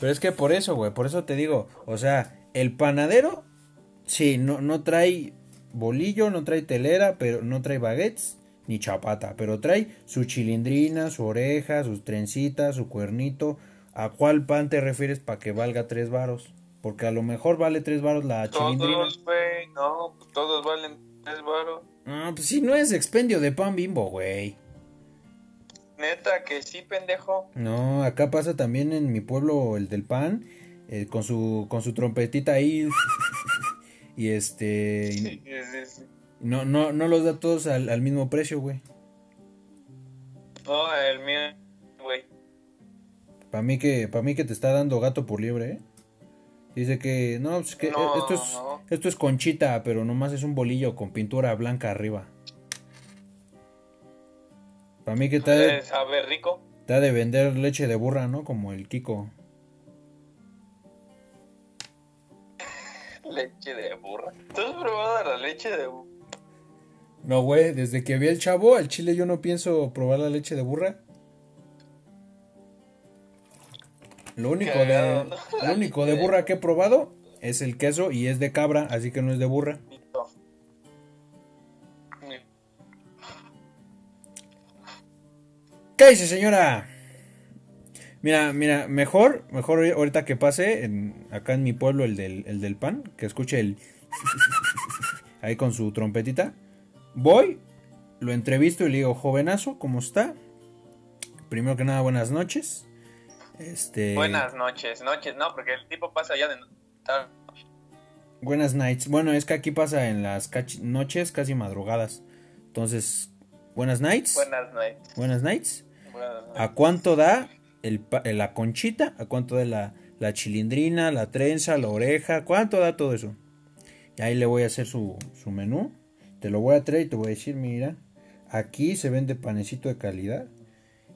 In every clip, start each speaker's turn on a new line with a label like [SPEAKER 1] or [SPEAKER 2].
[SPEAKER 1] Pero es que por eso, güey, por eso te digo, o sea, el panadero, sí, no, no trae bolillo, no trae telera, pero no trae baguettes ni chapata, pero trae su chilindrina, su oreja, sus trencitas, su cuernito. ¿A cuál pan te refieres para que valga tres varos? Porque a lo mejor vale tres varos la chilindrina.
[SPEAKER 2] Todos, güey, no, todos valen tres varos.
[SPEAKER 1] Ah, pues si no es expendio de pan bimbo, güey.
[SPEAKER 2] Neta que sí, pendejo.
[SPEAKER 1] No, acá pasa también en mi pueblo el del pan, eh, con su con su trompetita ahí y este
[SPEAKER 2] Sí, sí, sí.
[SPEAKER 1] no no no los da todos al, al mismo precio, güey.
[SPEAKER 2] No, el mío, güey.
[SPEAKER 1] Para mí que para mí que te está dando gato por liebre, ¿eh? Dice que no, pues que
[SPEAKER 2] No,
[SPEAKER 1] esto es
[SPEAKER 2] no.
[SPEAKER 1] esto es conchita, pero nomás es un bolillo con pintura blanca arriba. Para mí que ha de,
[SPEAKER 2] Sabe rico.
[SPEAKER 1] ha de vender leche de burra, ¿no? Como el Kiko.
[SPEAKER 2] Leche de burra. ¿Tú has probado la leche de burra?
[SPEAKER 1] No, güey, desde que vi al chavo, al chile yo no pienso probar la leche de burra. Lo único de, lo único de burra que he probado es el queso y es de cabra, así que no es de burra. ¿Qué dice, señora? Mira, mira, mejor, mejor ahorita que pase en- acá en mi pueblo el del, el del pan, que escuche el ahí con su trompetita. Voy, lo entrevisto y le digo, jovenazo, ¿cómo está? Primero que nada, buenas noches. Este,
[SPEAKER 2] Buenas noches, noches, no, porque el tipo pasa ya de.
[SPEAKER 1] Buenas nights. Bueno, es que aquí pasa en las noches, casi madrugadas. Entonces, buenas nights.
[SPEAKER 2] Buenas noches.
[SPEAKER 1] Buenas nights. ¿A cuánto da el, eh, la conchita? ¿A cuánto da la, la chilindrina, la trenza, la oreja? ¿Cuánto da todo eso? Y ahí le voy a hacer su, su menú. Te lo voy a traer y te voy a decir, mira, aquí se vende panecito de calidad.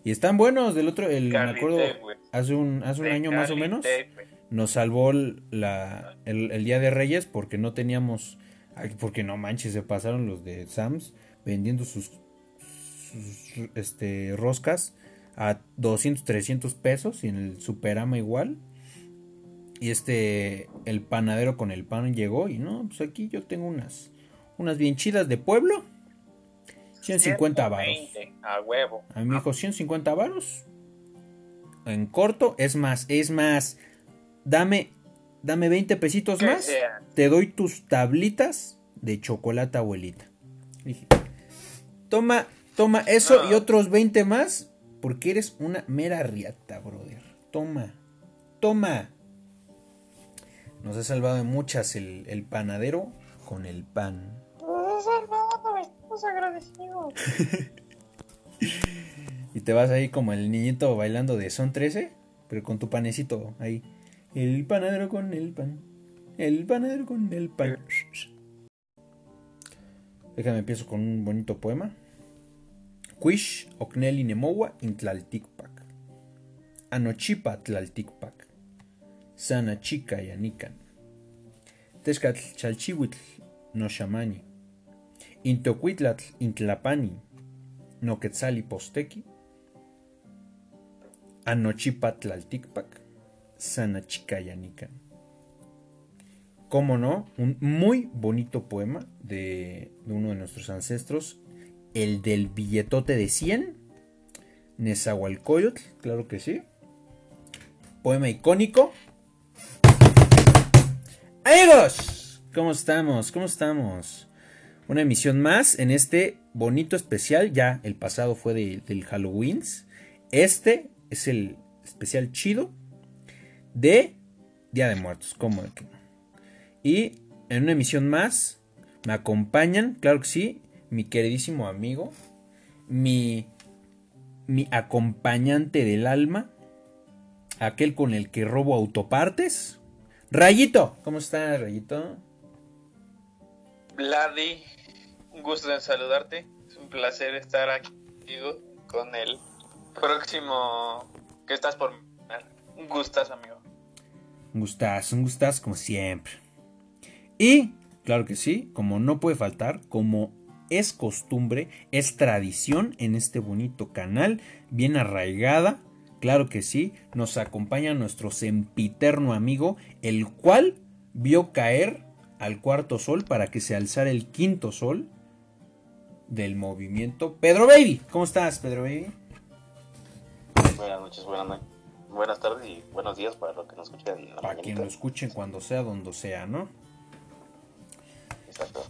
[SPEAKER 1] Y están buenos. Del otro, el, me acuerdo, hace un, hace un año más o menos nos salvó la, el, el Día de Reyes porque no teníamos, porque no manches, se pasaron los de Sams vendiendo sus, sus, este, roscas a 200, 300 pesos y en el Superama igual. Y este, el panadero con el pan llegó y no, pues aquí yo tengo unas, unas bien chidas de pueblo. 150 varos.
[SPEAKER 2] 120, A huevo.
[SPEAKER 1] A mí me dijo 150 varos. En corto, es más, es más. Dame, dame 20 pesitos
[SPEAKER 2] Que
[SPEAKER 1] más.
[SPEAKER 2] sea.
[SPEAKER 1] Te doy tus tablitas de chocolate, abuelita. Dije, toma, toma eso
[SPEAKER 2] No.
[SPEAKER 1] y otros 20 más. Porque eres una mera riata, brother. Toma, toma. Nos ha salvado de muchas el, el panadero con el pan.
[SPEAKER 2] estamos agradecidos.
[SPEAKER 1] Y te vas ahí como el niñito bailando de Son 13, pero con tu panecito ahí. El panadero con el pan. El panadero con el pan. Déjame empiezo con un bonito poema. Quish Ocneli Nemowa Intlalticpac. Anochipa Tlalticpac. Sana chica yanican. Tezcatl chalchihuitl no shamani. Intocuitlatl intlapani. No quetzali posteki. Anochipa Tlalticpac. Sana chica yanican. Cómo no, un muy bonito poema de uno de nuestros ancestros, el del billetote de 100, Nezahualcóyotl, claro que sí. Poema icónico. Amigos, ¿cómo estamos? ¿Cómo estamos? Una emisión más en este bonito especial. Ya el pasado fue de- del Halloween. Este es el especial chido de Día de Muertos. ¿Cómo? Y en una emisión más me acompañan, claro que sí, mi queridísimo amigo, mi, mi acompañante del alma, aquel con el que robo autopartes. Rayito, ¿cómo estás, Rayito?
[SPEAKER 2] Vladi, un gusto en saludarte. Es un placer estar aquí contigo con el próximo que estás por. Un gustazo, amigo.
[SPEAKER 1] Un gustazo, un gustazo como siempre. Y, claro que sí, como no puede faltar, como es costumbre, es tradición en este bonito canal, bien arraigada, Claro que sí, nos acompaña nuestro sempiterno amigo, el cual vio caer al cuarto sol para que se alzara el quinto sol del movimiento. Pedro Baby, ¿cómo estás, Pedro Baby?
[SPEAKER 3] Buenas noches, buenas, buenas tardes y buenos días para los que nos escuchen.
[SPEAKER 1] para quien lo escuchen cuando sea, donde sea, ¿no?
[SPEAKER 3] Exacto.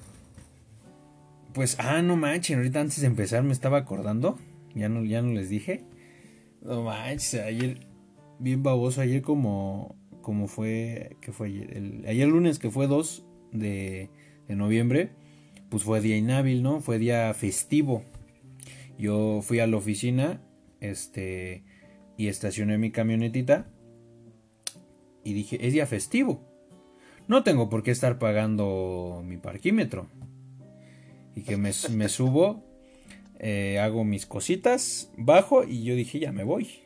[SPEAKER 1] Pues, ah, no manches, ahorita antes de empezar me estaba acordando, ya no, ya no les dije. No manches, ayer, bien baboso, ayer como, como fue, que fue ayer? El, ayer lunes que fue 2 de, de noviembre, pues fue día inhábil, ¿no? Fue día festivo. Yo fui a la oficina, este, y estacioné mi camionetita y dije, es día festivo. No tengo por qué estar pagando mi parquímetro. Y que me, subo, eh, hago mis cositas, bajo y yo dije, ya me voy.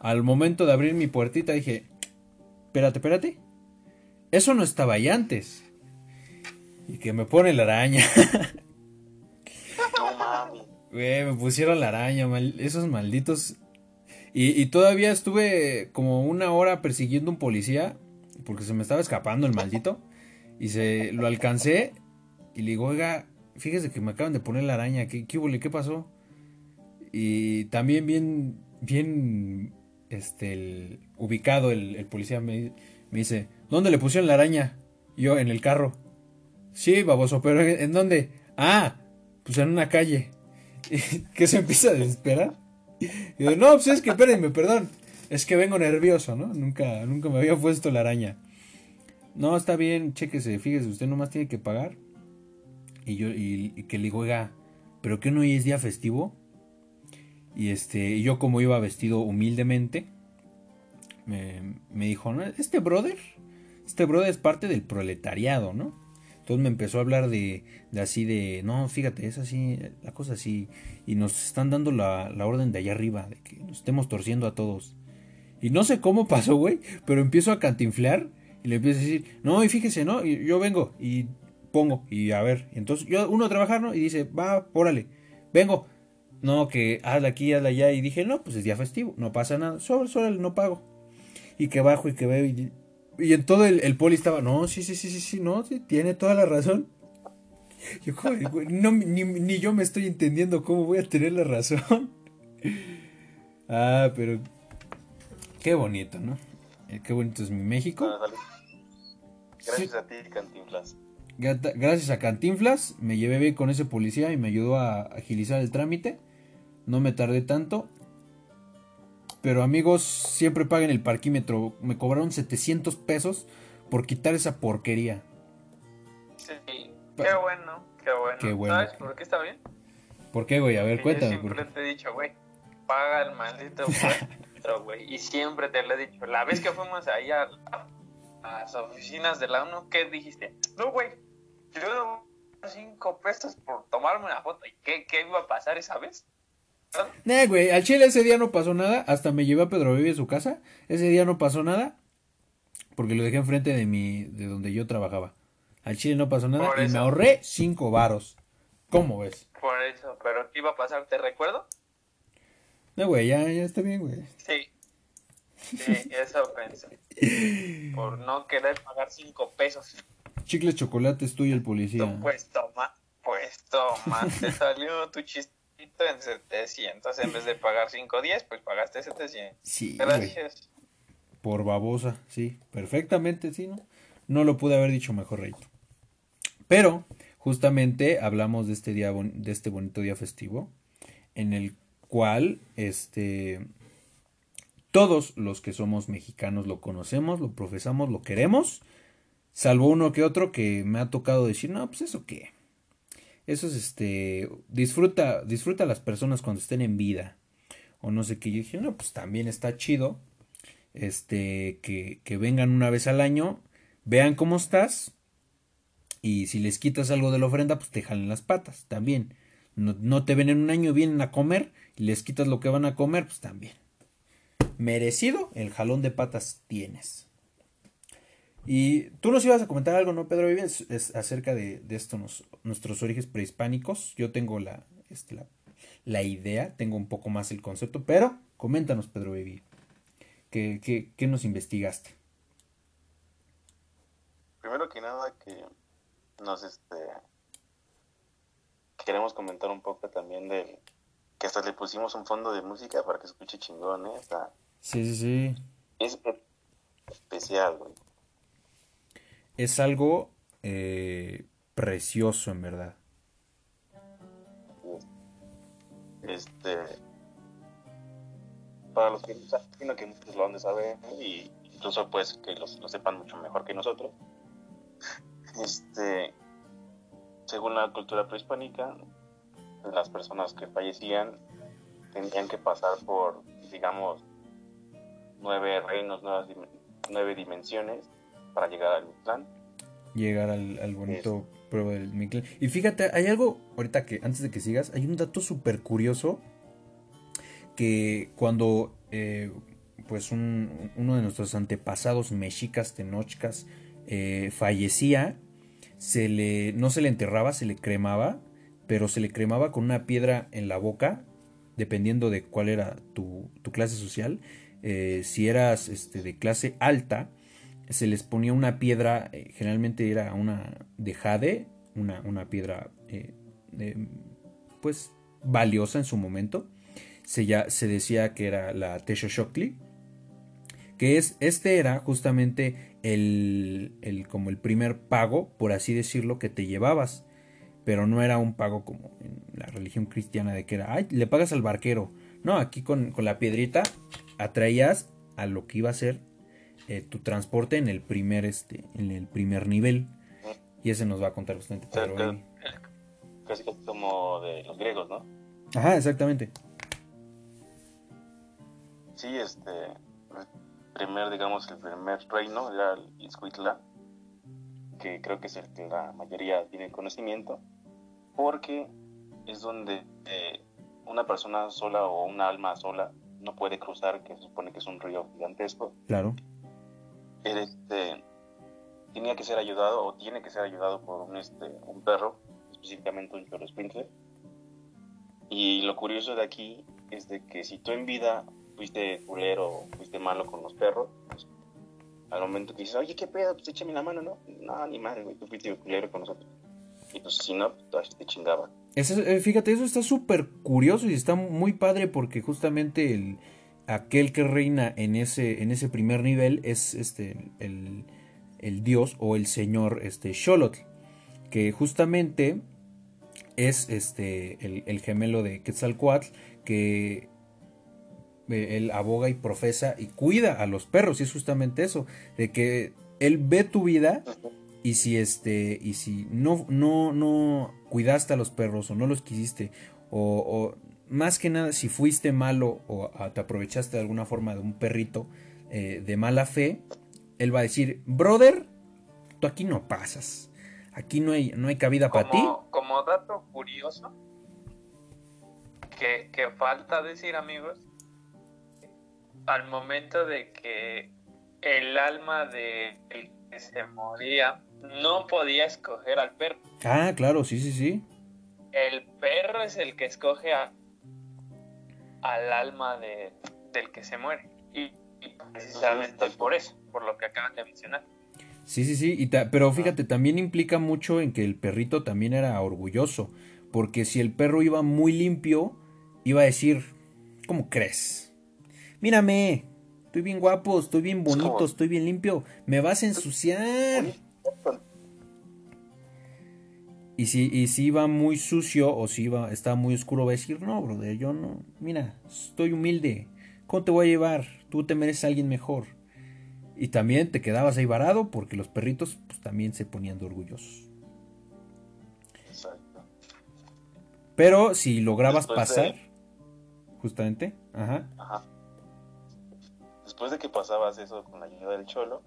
[SPEAKER 1] Al momento de abrir mi puertita dije, espérate, espérate. Eso no estaba ahí antes. Y que me pone la araña.
[SPEAKER 3] No
[SPEAKER 1] me pusieron la araña, esos malditos y, todavía estuve como una hora persiguiendo un policía porque se me estaba escapando el maldito. Y se lo alcancé y le digo, oiga, fíjese que me acaban de poner la araña, ¿qué, qué, qué pasó? Y también bien, bien, este, ubicado el, policía me, dice, ¿dónde le pusieron la araña? yo, en el carro. Sí, baboso, pero ¿en dónde? Ah, pues en una calle. ¿Qué se empieza a desesperar? Y digo, no, pues es que espérenme, perdón. Es que vengo nervioso, ¿no? Nunca, nunca me había puesto la araña. No, está bien, chéquese, fíjese, usted nomás tiene que pagar. Y yo, y, que le digo, oiga, ¿pero qué no hoy es día festivo? Y este, yo como iba vestido humildemente, me, me dijo, ¿no? Este brother, este brother es parte del proletariado, ¿no? Entonces me empezó a hablar de, de así de, no, fíjate, es así, la cosa así. Y nos están dando la, la orden de allá arriba, de que nos estemos torciendo a todos. Y no sé cómo pasó, güey, pero empiezo a cantinflear y le empiezo a decir, no, y fíjese, ¿no? Yo vengo y pongo, y a ver. Entonces yo, uno a trabajar, ¿no? Y dice, va, órale, vengo. No, que hazla aquí, hazla allá. Y dije, no, pues es día festivo, no pasa nada, sobre, sobre, no pago. Y que bajo y que veo y y en todo el, el, poli estaba, no, sí, sí, sí, sí, sí, no, sí, tiene toda la razón. Yo, no, ni, ni, yo me estoy entendiendo cómo voy a tener la razón. Ah, pero qué bonito, ¿no? Eh, qué bonito es mi México.
[SPEAKER 3] Gracias a ti, Cantinflas.
[SPEAKER 1] Gracias a Cantinflas, me llevé bien con ese policía y me ayudó a agilizar el trámite. No me tardé tanto pero amigos, siempre paguen el parquímetro. Me cobraron 700 pesos por quitar esa porquería.
[SPEAKER 2] Sí, qué bueno, qué bueno. ¿Sabes por qué está bien?
[SPEAKER 1] ¿Por qué, güey? A ver, cuéntame.
[SPEAKER 2] Yo siempre te he dicho, güey, paga el maldito güey. y siempre te lo he dicho. La vez que fuimos ahí a, las oficinas de la ONU, ¿qué dijiste? No, güey, yo 5 pesos por tomarme una foto. ¿Y qué, qué iba a pasar esa vez?
[SPEAKER 1] Nah, güey, al chile ese día no pasó nada. Hasta me llevé a Pedro Vive a su casa. Ese día no pasó nada. Porque lo dejé enfrente de mi, de donde yo trabajaba. Al chile no pasó nada. y me ahorré cinco varos. ¿Cómo ves?
[SPEAKER 2] Por eso, pero ¿qué iba a pasar? ¿Te recuerdo?
[SPEAKER 1] No, güey, ya, ya está bien, güey.
[SPEAKER 2] Sí. Sí, eso pensé. Por no querer pagar cinco pesos.
[SPEAKER 1] Chicles, chocolates, tú y el policía.
[SPEAKER 2] Pues toma, pues toma, te salió tu chiste en 700. En vez de pagar 510, pues pagaste 700.
[SPEAKER 1] Sí. Gracias. Por babosa, sí. Perfectamente, sí, ¿no? No lo pude haber dicho mejor, Rey. Pero, justamente hablamos de este día, de este bonito día festivo, en el cual, este, todos los que somos mexicanos lo conocemos, lo profesamos, lo queremos, salvo uno que otro que me ha tocado decir, no, pues eso qué, eso es este, disfruta, disfruta a las personas cuando estén en vida. O no sé qué. Yo dije, no, pues también está chido. Este, que, que vengan una vez al año, vean cómo estás. Y si les quitas algo de la ofrenda, pues te jalen las patas, también. No, no te ven en un año, vienen a comer y les quitas lo que van a comer, pues también. Merecido el jalón de patas tienes. Y tú nos ibas a comentar algo, ¿no, Pedro Vives? Es, acerca de, de estos, nuestros orígenes prehispánicos. Yo tengo la, este, la, idea, tengo un poco más el concepto, pero coméntanos, Pedro Vivi. ¿Qué, qué, qué nos investigaste?
[SPEAKER 3] Primero que nada que nos este queremos comentar un poco también de que hasta le pusimos un fondo de música para que escuche chingón, ¿eh? Está-
[SPEAKER 1] Sí, sí, sí.
[SPEAKER 3] es especial, güey.
[SPEAKER 1] Es algo eh, precioso, en verdad.
[SPEAKER 3] Este para los que no saben, que muchos lo han de saber y incluso pues que los, lo sepan mucho mejor que nosotros. Este según la cultura prehispánica, las personas que fallecían tenían que pasar por, digamos, nueve reinos, nuevas nueve dimensiones para llegar al Mictlán.
[SPEAKER 1] Llegar al, al bonito prueba del Mictlán. Y fíjate, hay algo, ahorita que antes de que sigas, hay un dato súper curioso que cuando eh, pues un- uno de nuestros antepasados mexicas, tenochcas, eh, fallecía, se le, no se le enterraba, se le cremaba, pero se le cremaba con una piedra en la boca, dependiendo de cuál era tu, tu clase social. Eh, si eras este, de clase alta, se les ponía una piedra, eh, generalmente era una de jade, una, una piedra eh, pues valiosa en su momento. Se, ya, se decía que era la Texoxoctli, que es, este era justamente el, el, como el primer pago, por así decirlo, que te llevabas. Pero no era un pago como en la religión cristiana de que era, ay, le pagas al barquero. No, aquí con, con la piedrita atraías a lo que iba a ser eh, tu transporte en el primer este en el primer nivel y ese nos va a contar bastante Pedro hoy.
[SPEAKER 3] Casi como de los griegos, ¿no?
[SPEAKER 1] ajá exactamente
[SPEAKER 3] Sí, este, el primer, digamos, el primer reino era el Izcuitla, que creo que es el que la mayoría tiene conocimiento, porque es donde eh, una persona sola o una alma sola no puede cruzar, que se supone que es un río gigantesco.
[SPEAKER 1] claro
[SPEAKER 3] Este, tenía que ser ayudado o tiene que ser ayudado por un, este, un perro, específicamente un choroscuincle. Y lo curioso de aquí es de que si tú en vida fuiste culero fuiste malo con los perros, pues, al momento que dices, oye, ¿qué pedo? Pues échame la mano, ¿no? No, ni madre, güey, tú fuiste culero con nosotros. Y pues si no, pues te chingaba.
[SPEAKER 1] Eso, eh, fíjate eso está súper curioso y está muy padre porque justamente el aquel que reina en ese en ese primer nivel es este el, el dios o el señor este Xolotl que justamente es este el, el gemelo de Quetzalcoatl que eh, él aboga y profesa y cuida a los perros y es justamente eso de que él ve tu vida y si este y si no no no cuidaste a los perros o no los quisiste o, o más que nada si fuiste malo o te aprovechaste de alguna forma de un perrito eh, de mala fe él va a decir brother tú aquí no pasas. Aquí no hay no hay cabida para ti
[SPEAKER 2] Como, como dato curioso, que, que falta decir, amigos, al momento de que el alma de el que se moría no podía escoger al perro.
[SPEAKER 1] ah claro sí sí sí.
[SPEAKER 2] El perro es el que escoge a- al alma de, del que se muere. Y, y precisamente por eso, por lo que acaban de mencionar.
[SPEAKER 1] Sí, sí, sí, y ta- pero fíjate, también implica mucho en que el perrito también era orgulloso, porque si el perro iba muy limpio, iba a decir, ¿cómo crees? Mírame, estoy bien guapo, estoy bien bonito, estoy bien limpio, me vas a ensuciar. Y si, y si iba muy sucio o si iba, estaba muy oscuro, va a decir, no, brother, yo no, mira, estoy humilde, ¿cómo te voy a llevar? Tú te mereces a alguien mejor. Y también te quedabas ahí varado porque los perritos pues, también se ponían de orgullosos.
[SPEAKER 3] Exacto.
[SPEAKER 1] Pero si lograbas
[SPEAKER 3] Después de-
[SPEAKER 1] pasar, justamente, ajá,
[SPEAKER 3] Ajá. Después de que pasabas eso con la ayuda del cholo,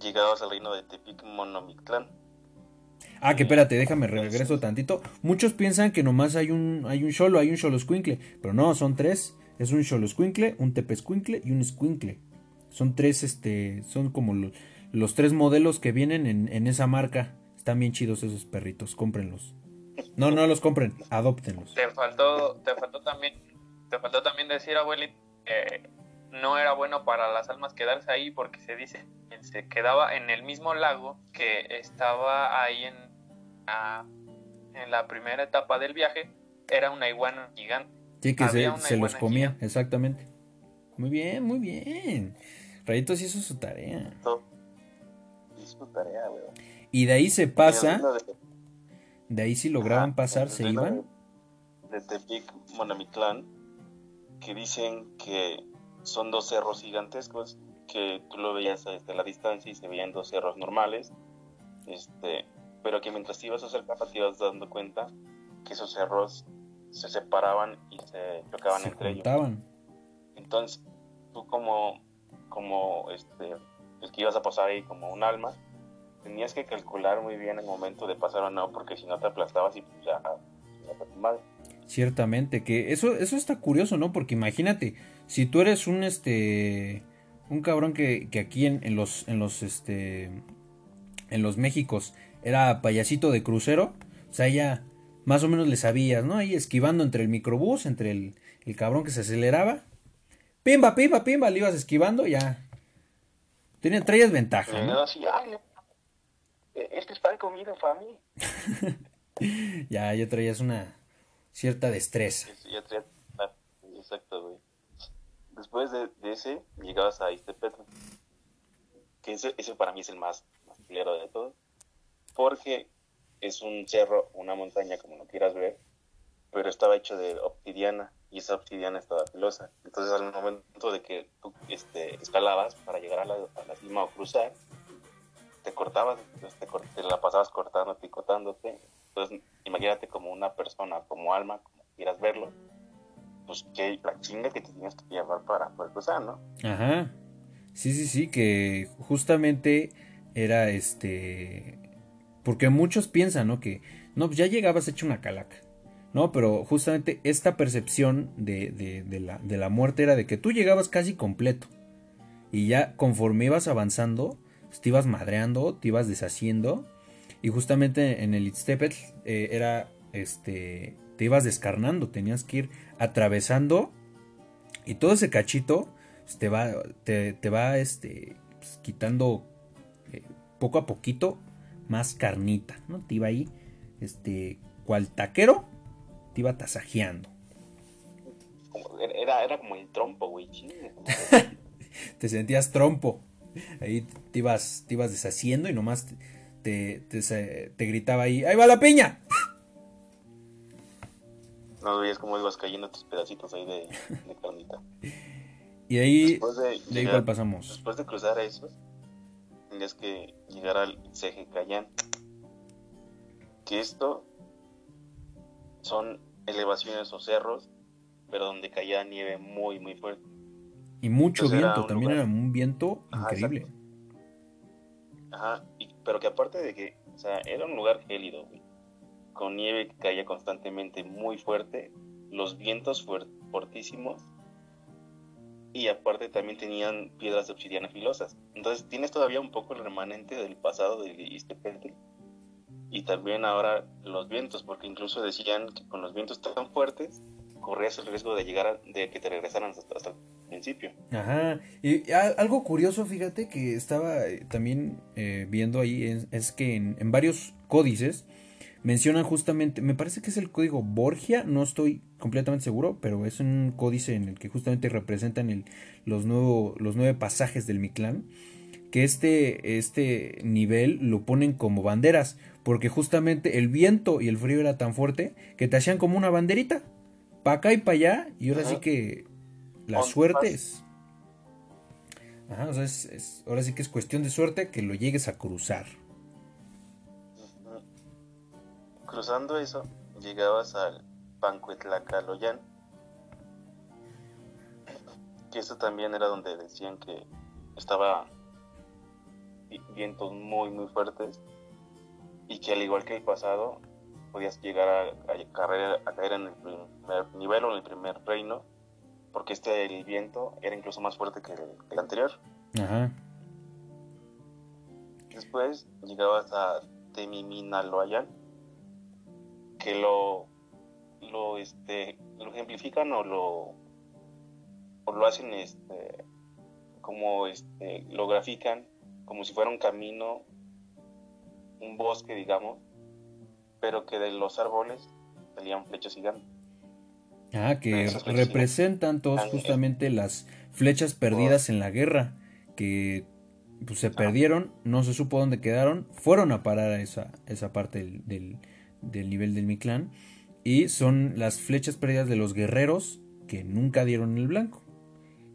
[SPEAKER 3] llegabas al reino de Tepic Monomictlán.
[SPEAKER 1] Ah, que espérate, déjame regreso tantito. Muchos piensan que nomás hay un hay un cholo, hay un cholo squinkle, pero no, son tres. Es un cholo squinkle, un tepe squinkle y un squinkle. Son tres, este, son como lo- los tres modelos que vienen en, en esa marca. Están bien chidos esos perritos, cómprenlos. No, no los compren, adóptenlos.
[SPEAKER 2] Te faltó, te faltó también, te faltó también decir, abuelito, que no era bueno para las almas quedarse ahí porque se dice que se quedaba en el mismo lago que estaba ahí en, en la primera etapa del viaje, era una iguana gigante.
[SPEAKER 1] Sí, que se, los comía, exactamente. Muy bien, muy bien. Rayitos hizo su tarea.
[SPEAKER 3] Hizo su tarea, weón.
[SPEAKER 1] Y de ahí se pasa. De ahí si lograban pasar, se iban.
[SPEAKER 3] De Tepic, Monamitlán, que dicen que son dos cerros gigantescos, que tú lo veías desde la distancia y se veían dos cerros normales, este, pero que mientras te ibas acercando te ibas dando cuenta que esos cerros se separaban y se chocaban entre ellos. Entonces, tú como, como este, el que ibas a pasar ahí como un alma, tenías que calcular muy bien el momento de pasar o no, porque si no te aplastabas y pues ya, ya mal.
[SPEAKER 1] Ciertamente, que eso, eso está curioso, ¿no? Porque imagínate, si tú eres un este un cabrón que, que aquí en, en, los en los este en los Méxicos era payasito de crucero, o sea, ya más o menos le sabías, ¿no? Ahí esquivando entre el microbús, entre el, el cabrón que se aceleraba. Pimba, pimba, pimba, le ibas esquivando, ya. Tenía, traías ventaja. ¿no?
[SPEAKER 3] este es para comida, fami.
[SPEAKER 1] ya, ya traías una cierta destreza.
[SPEAKER 3] ya traías, exacto, güey. Después de, ese, llegabas a Iztepetl. Que ese, ese, para mí es el más, más de todos. Porque es un cerro, una montaña, como lo quieras ver, pero estaba hecho de obsidiana y esa obsidiana estaba filosa. Entonces, al momento de que tú este, escalabas para llegar a la, cima o cruzar, te cortabas, te, la pasabas cortando, picotándote. Entonces, imagínate como una persona, como alma, como quieras verlo, pues que la chinga que te tenías que llevar para poder cruzar, ¿no?
[SPEAKER 1] Ajá. Sí, sí, sí, que justamente era este. Porque muchos piensan, ¿no? Que no, pues ya llegabas hecho una calaca. No, pero justamente esta percepción de, de, la, de la muerte era de que tú llegabas casi completo. Y ya conforme ibas avanzando, pues, te ibas madreando, te ibas deshaciendo. Y justamente en el Itztepet eh, era este te ibas descarnando, tenías que ir atravesando y todo ese cachito pues, te va, te, va este, quitando eh, poco a poquito más carnita, ¿no? Te iba ahí, este, cual taquero, te iba tasajeando.
[SPEAKER 3] Era, era como el trompo, güey.
[SPEAKER 1] te sentías trompo. Ahí te ibas, te ibas deshaciendo y nomás te, te, te gritaba ahí, ¡ahí va la piña!
[SPEAKER 3] No veías cómo ibas cayendo tus pedacitos ahí de, carnita.
[SPEAKER 1] y ahí, de, igual pasamos.
[SPEAKER 3] Después de cruzar esos, tenías que llegar al Ceje Cayán. Que esto son elevaciones o cerros, pero donde caía nieve muy, muy fuerte.
[SPEAKER 1] Y mucho viento, también era un viento increíble.
[SPEAKER 3] Ajá, pero que aparte de que, o sea, era un lugar gélido, güey con nieve que caía constantemente muy fuerte, los vientos fuertísimos y aparte también tenían piedras de obsidiana filosas. Entonces tienes todavía un poco el remanente del pasado de Istepetl y también ahora los vientos, porque incluso decían que con los vientos tan fuertes corrías el riesgo de llegar de que te regresaran hasta, el principio.
[SPEAKER 1] Ajá, y algo curioso, fíjate que estaba eh, también eh, viendo ahí es, que en varios códices mencionan justamente, me parece que es el código Borgia, no estoy completamente seguro, pero es un códice en el que justamente representan el, los, los nueve pasajes del Mictlán, que este, este nivel lo ponen como banderas, porque justamente el viento y el frío era tan fuerte que te hacían como una banderita, para acá y para allá, y ahora sí que la suerte es... Ajá, o sea, es, ahora sí que es cuestión de suerte que lo llegues a cruzar.
[SPEAKER 3] Cruzando eso, llegabas al Pancuetlacaloyan, que eso también era donde decían que estaba vientos muy muy fuertes y que al igual que el pasado podías llegar a, a, caer en el primer nivel o en el primer reino porque este el viento era incluso más fuerte que el, anterior. Después llegabas a Temiminaloyan que lo, lo, este, lo ejemplifican o lo, o lo hacen este, como este, lo grafican como si fuera un camino, un bosque, digamos, pero que de los árboles salían flechas gigantes.
[SPEAKER 1] Ah, que representan todos justamente las flechas perdidas en la guerra, que pues, se perdieron, no se supo dónde quedaron, fueron a parar a esa, esa parte del, del, nivel del Mictlán, y son las flechas perdidas de los guerreros que nunca dieron el blanco,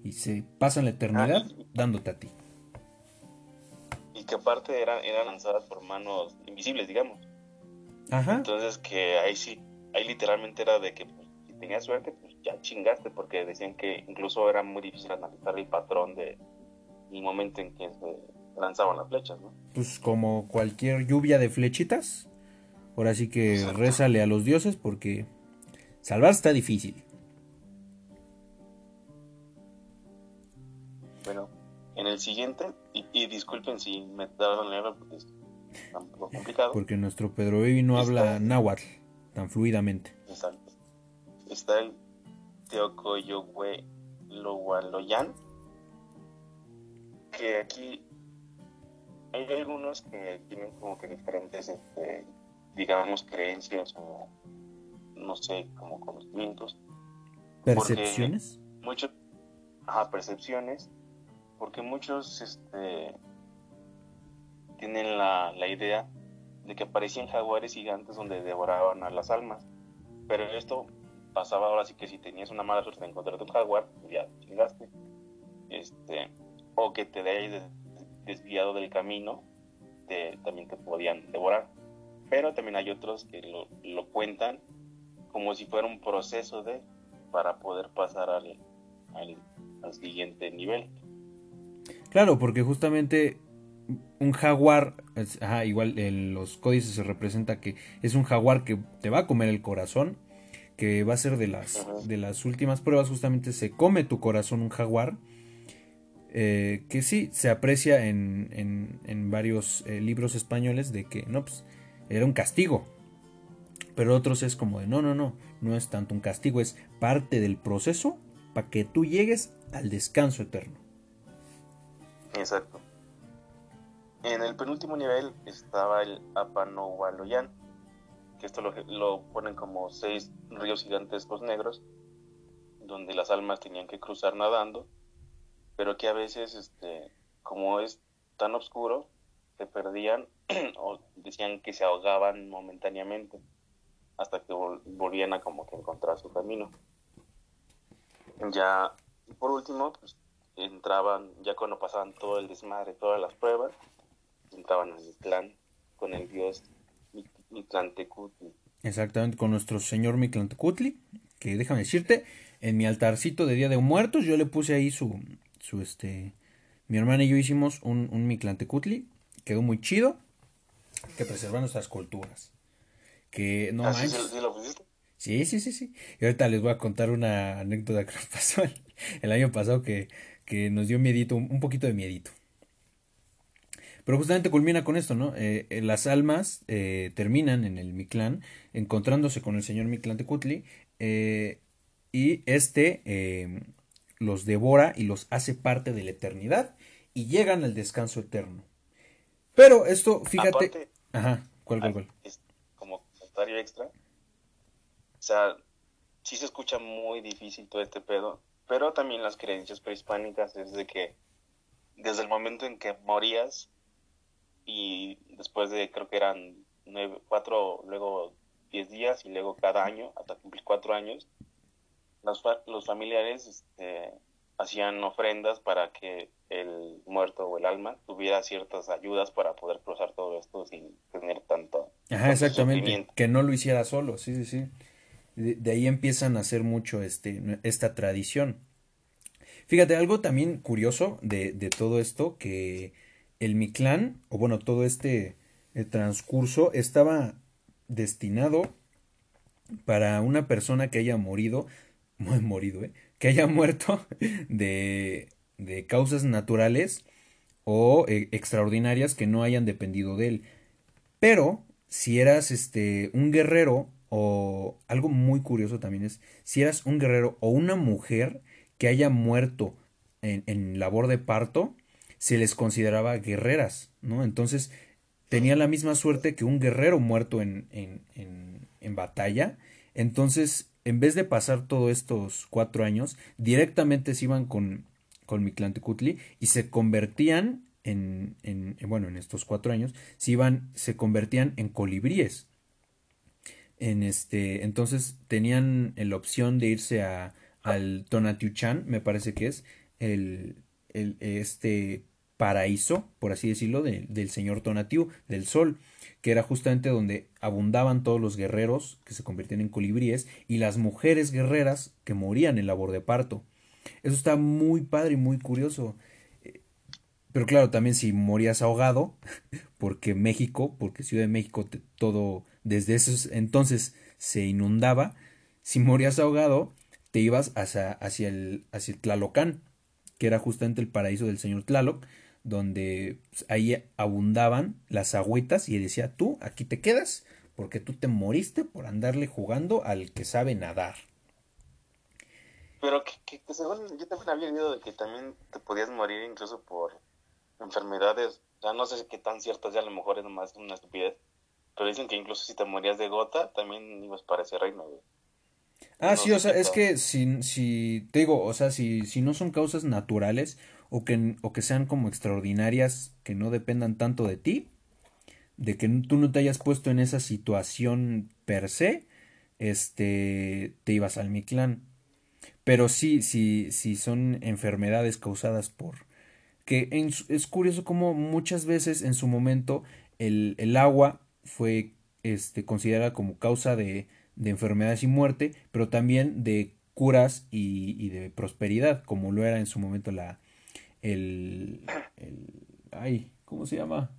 [SPEAKER 1] y se pasan la eternidad ah, dándote a ti.
[SPEAKER 3] Y que aparte eran, eran lanzadas por manos invisibles, digamos. Ajá. Entonces que ahí sí, ahí literalmente era de que pues, si tenías suerte, pues ya chingaste, porque decían que incluso era muy difícil analizar el patrón de el momento en que se lanzaban las flechas, ¿no?
[SPEAKER 1] Pues como cualquier lluvia de flechitas. Ahora sí que rézale a los dioses porque salvar está difícil.
[SPEAKER 3] Bueno, en el siguiente, y, disculpen si me tardan leerlo porque es un poco complicado.
[SPEAKER 1] Porque nuestro Pedro Baby no habla náhuatl tan fluidamente.
[SPEAKER 3] Exacto. Está el Teocoyohue Loyan que aquí hay algunos que tienen como que diferentes, este, digamos, creencias o, no sé, como conocimientos.
[SPEAKER 1] ¿Percepciones?
[SPEAKER 3] Muchos, ajá, percepciones, porque muchos, este, tienen la, la idea de que aparecían jaguares gigantes donde devoraban a las almas. Pero esto pasaba ahora sí que si tenías una mala suerte de encontrarte un jaguar, pues ya chingaste. Este, o que te hayas desviado del camino, también te podían devorar. Pero también hay otros que lo, cuentan como si fuera un proceso de para poder pasar al, al, siguiente nivel.
[SPEAKER 1] Claro, porque justamente un jaguar, igual en los códices se representa que es un jaguar que te va a comer el corazón, que va a ser de las, de las últimas pruebas, justamente se come tu corazón un jaguar eh, que sí se aprecia en, en, varios eh, libros españoles de que no, pues, era un castigo. Pero otros es como de no, no, no, no es tanto un castigo, es parte del proceso para que tú llegues al descanso eterno.
[SPEAKER 3] Exacto. En el penúltimo nivel estaba el Apanowaloyan, que esto lo, lo ponen como seis ríos gigantescos negros, donde las almas tenían que cruzar nadando pero que a veces, este, como es tan oscuro, se perdían o decían que se ahogaban momentáneamente hasta que volvían a como que encontrar su camino. Ya, por último, pues entraban, ya cuando pasaban todo el desmadre, todas las pruebas, entraban en el clan con el dios Mictlantecutli.
[SPEAKER 1] Exactamente, con nuestro señor Mictlantecutli, que déjame decirte, en mi altarcito de Día de Muertos yo le puse ahí su, su este, mi hermana y yo hicimos un, un Mictlantecutli, quedó muy chido, que preserva nuestras culturas. Que no
[SPEAKER 3] ¿Ah, sí, lo pusiste?
[SPEAKER 1] Sí, sí, sí, sí. Y ahorita les voy a contar una anécdota que nos pasó el, año pasado que, que, nos dio miedito, un poquito de miedito. Pero justamente culmina con esto, ¿no? Eh, eh, las almas eh, terminan en el Mictlán encontrándose con el señor Mictlantecutli eh, y este los devora y los hace parte de la eternidad y llegan al descanso eterno. Pero esto, fíjate. Ajá, ¿cuál, cuál, cuál?
[SPEAKER 3] como comentario extra. O sea, sí se escucha muy difícil todo este pedo, pero también las creencias prehispánicas es de que desde el momento en que morías y después de, creo que eran nueve, cuatro, luego diez días y luego cada año, hasta cumplir cuatro años, los, familiares este, hacían ofrendas para que el muerto o el alma tuviera ciertas ayudas para poder cruzar todo esto sin tener tanto.
[SPEAKER 1] Ajá, exactamente. Que no lo hiciera solo, sí, sí, sí. De, ahí empiezan a hacer mucho este, esta tradición. Fíjate, algo también curioso de, de todo esto, que el Mictlán, o bueno, todo este eh, transcurso estaba destinado para una persona que haya morido muy morido, ¿eh? Que haya muerto de, de causas naturales o eh, extraordinarias que no hayan dependido de él. Pero si eras este un guerrero o algo muy curioso también es si eras un guerrero o una mujer que haya muerto en, en labor de parto, se les consideraba guerreras, ¿no? Entonces, tenía la misma suerte que un guerrero muerto en, en, en, en batalla. Entonces, en vez de pasar todos estos cuatro años, directamente se iban con, con y se convertían en, en, bueno, en estos cuatro años, se iban, se convertían en colibríes. En este, entonces tenían la opción de irse a, al Tonatiuchan, me parece que es, el, el, este paraíso, por así decirlo, del señor Tonatiuh, del sol, que era justamente donde abundaban todos los guerreros que se convertían en colibríes y las mujeres guerreras que morían en labor de parto. Eso está muy padre y muy curioso. Pero claro, también si morías ahogado, porque México, porque Ciudad de México todo desde esos entonces se inundaba, si morías ahogado, te ibas hacia, hacia, el, hacia el Tlalocán, que era justamente el paraíso del señor Tlaloc, donde pues, ahí abundaban las agüitas y decía, tú aquí te quedas porque tú te moriste por andarle jugando al que sabe nadar.
[SPEAKER 3] Pero que, que, según yo también había oído de que también te podías morir incluso por enfermedades, sea, no sé qué tan cierto sea, a lo mejor es nomás una estupidez, pero dicen que incluso si te morías de gota, también ibas para ese reino,
[SPEAKER 1] Ah, sí, o sea, es que si, si, te digo, o sea, si, si no son causas naturales o que, o que sean como extraordinarias, que no dependan tanto de ti, de que tú no te hayas puesto en esa situación per se, este, te ibas al Mictlán. Pero sí, sí, sí son enfermedades causadas por, que es curioso como muchas veces en su momento el, el agua fue este, considerada como causa de, de, enfermedades y muerte, pero también de curas y, y, de prosperidad, como lo era en su momento la el, el ay, ¿cómo se llama?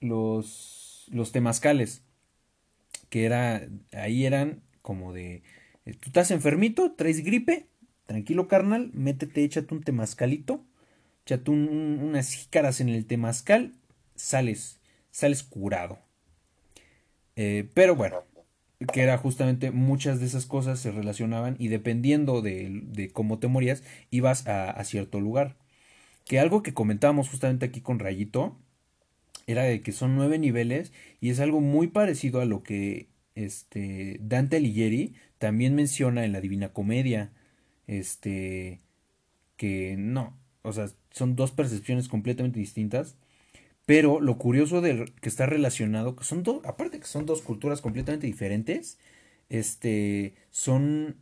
[SPEAKER 1] Los los temazcales, que era ahí eran como de tú estás enfermito, traes gripe, tranquilo carnal, métete, échate un temazcalito tú unas jícaras en el temazcal, sales, sales curado. Eh, pero bueno, que era justamente muchas de esas cosas se relacionaban y dependiendo de, de cómo te morías, ibas a, cierto lugar. Que algo que comentábamos justamente aquí con Rayito era de que son nueve niveles y es algo muy parecido a lo que este Dante Alighieri también menciona en la Divina Comedia. Este que no, o sea, son dos percepciones completamente distintas. Pero lo curioso de que está relacionado, que son dos, aparte que son dos culturas completamente diferentes, este, son,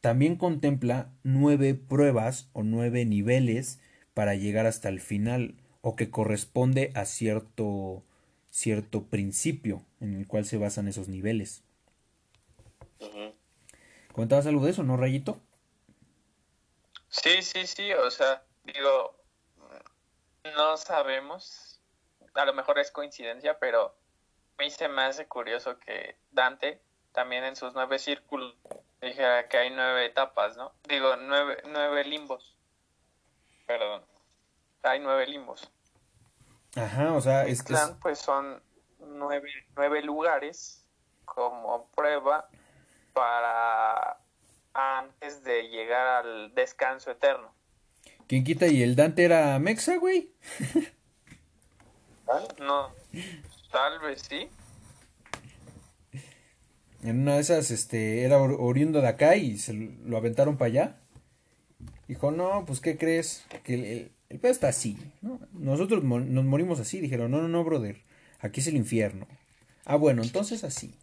[SPEAKER 1] también contempla nueve pruebas o nueve niveles para llegar hasta el final, o que corresponde a cierto, cierto principio en el cual se basan esos niveles. ¿Comentabas algo de eso, no, Rayito?
[SPEAKER 2] Sí, sí, sí, o sea, digo, no sabemos, a lo mejor es coincidencia, pero a mí se me hace curioso que Dante también en sus nueve círculos dijera que hay nueve etapas, ¿no? Digo, nueve, nueve limbos. Perdón. Hay nueve limbos.
[SPEAKER 1] Ajá, o sea, es
[SPEAKER 2] que... pues son nueve, nueve lugares como prueba para antes de llegar al descanso eterno.
[SPEAKER 1] ¿Quién quita? ¿Y el Dante era Mexa, güey?
[SPEAKER 2] no, tal vez sí.
[SPEAKER 1] En una de esas, este, era oriundo de acá y se lo aventaron para allá. Dijo, no, pues, ¿qué crees? Que el, el, pedo está así, ¿no? Nosotros nos morimos así. Dijeron, no, no, no, brother. Aquí es el infierno. Ah, bueno, entonces así.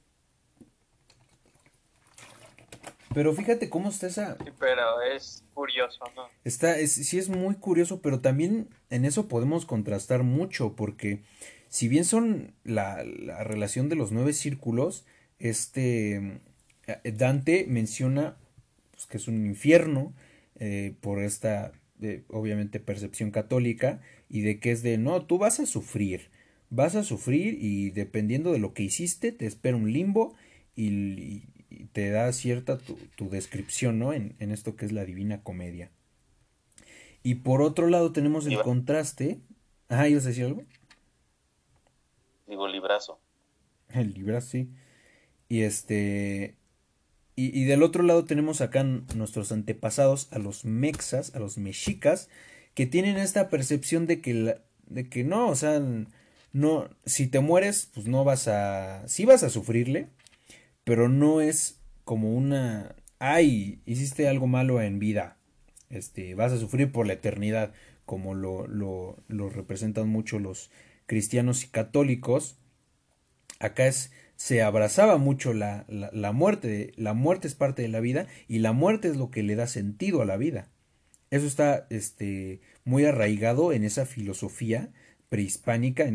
[SPEAKER 1] Pero fíjate cómo está esa...
[SPEAKER 2] Sí, pero es curioso, ¿no?
[SPEAKER 1] Está, es, sí es muy curioso, pero también en eso podemos contrastar mucho, porque si bien son la, la relación de los nueve círculos, este eh, Dante menciona pues, que es un infierno eh, por esta, eh, obviamente, percepción católica y de que es de, no, tú vas a sufrir, vas a sufrir y dependiendo de lo que hiciste, te espera un limbo y, te da cierta tu, tu descripción, ¿no? En, en, esto que es la Divina Comedia. Y por otro lado tenemos el contraste. Ah, ¿ibas a decir algo?
[SPEAKER 3] Digo, librazo.
[SPEAKER 1] El librazo, sí. Y este. Y, del otro lado tenemos acá nuestros antepasados, a los mexas, a los mexicas, que tienen esta percepción de que, de que no, o sea, no, si te mueres, pues no vas a, sí vas a sufrirle, pero no es como una, ay, hiciste algo malo en vida, este, vas a sufrir por la eternidad, como lo, lo, lo representan mucho los cristianos y católicos. Acá es, se abrazaba mucho la, la, muerte, la muerte es parte de la vida y la muerte es lo que le da sentido a la vida. Eso está este, muy arraigado en esa filosofía prehispánica.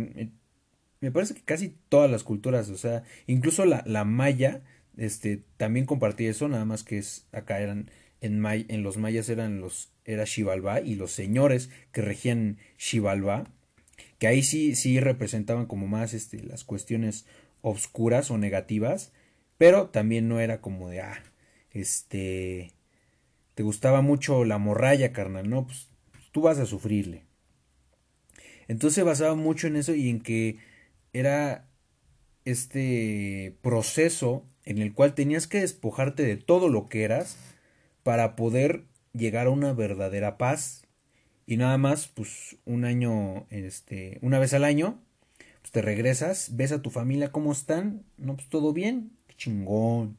[SPEAKER 1] me parece que casi todas las culturas, o sea, incluso la, la maya, este, también compartía eso, nada más que es, acá eran, en, en los mayas eran los, era Xibalbá y los señores que regían Xibalbá, que ahí sí, sí representaban como más este, las cuestiones obscuras o negativas, pero también no era como de, ah, este, te gustaba mucho la morralla, carnal, no, pues tú vas a sufrirle. Entonces se basaba mucho en eso y en que era este proceso en el cual tenías que despojarte de todo lo que eras para poder llegar a una verdadera paz y nada más pues un año este una vez al año te regresas, ves a tu familia cómo están, no, pues todo bien, qué chingón,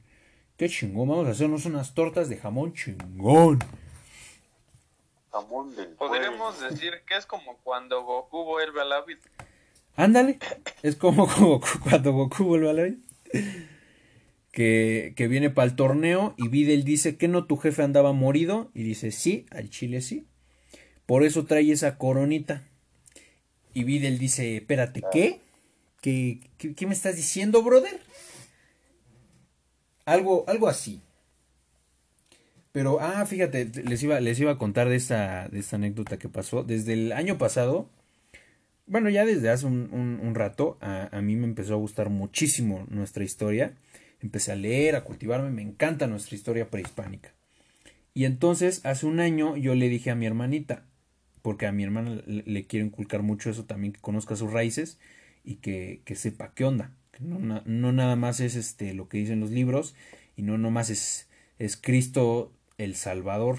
[SPEAKER 1] qué chingón, vamos a hacernos unas tortas de jamón chingón.
[SPEAKER 2] Jamón del Podríamos decir que es como cuando Goku vuelve a la vida.
[SPEAKER 1] Ándale, es como, cuando Goku vuelve a la vida. Que, que viene para el torneo y Videl dice que no tu jefe andaba morido y dice sí, al chile sí. Por eso trae esa coronita. Y Videl dice, espérate, ¿qué? ¿Qué, qué, me estás diciendo, brother? Algo, algo así. Pero, ah, fíjate, les iba, les iba a contar de esta, de esta anécdota que pasó. Desde el año pasado, bueno, ya desde hace un, un, rato, a, a, mí me empezó a gustar muchísimo nuestra historia. Empecé a leer, a cultivarme, me encanta nuestra historia prehispánica. Y entonces, hace un año, yo le dije a mi hermanita, porque a mi hermana le, quiero inculcar mucho eso también, que conozca sus raíces y que, sepa qué onda. Que no, no, nada más es este lo que dicen los libros y no nomás es, es Cristo el Salvador.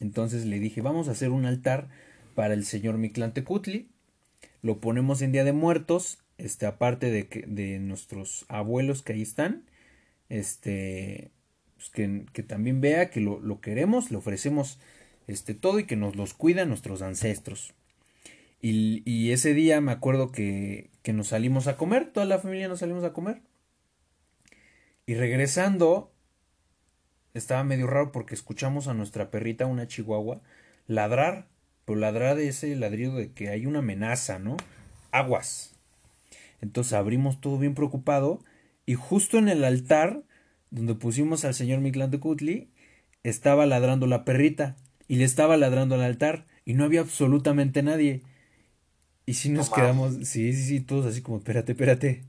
[SPEAKER 1] Entonces le dije, vamos a hacer un altar para el señor Mictlantecutli. Lo ponemos en Día de Muertos, este, aparte de, que, de nuestros abuelos que ahí están, este, pues que, que, también vea que lo, lo queremos, le ofrecemos este, todo y que nos los cuidan nuestros ancestros. Y, ese día me acuerdo que, que nos salimos a comer, toda la familia nos salimos a comer. Y regresando, estaba medio raro porque escuchamos a nuestra perrita, una chihuahua, ladrar, pero ladrar de ese ladrido de que hay una amenaza, ¿no? Aguas. Entonces abrimos todo bien preocupado y justo en el altar donde pusimos al señor Mictlán de Cutli estaba ladrando la perrita y le estaba ladrando al altar y no había absolutamente nadie. Y si nos quedamos, sí, sí, sí, todos así como, espérate, espérate.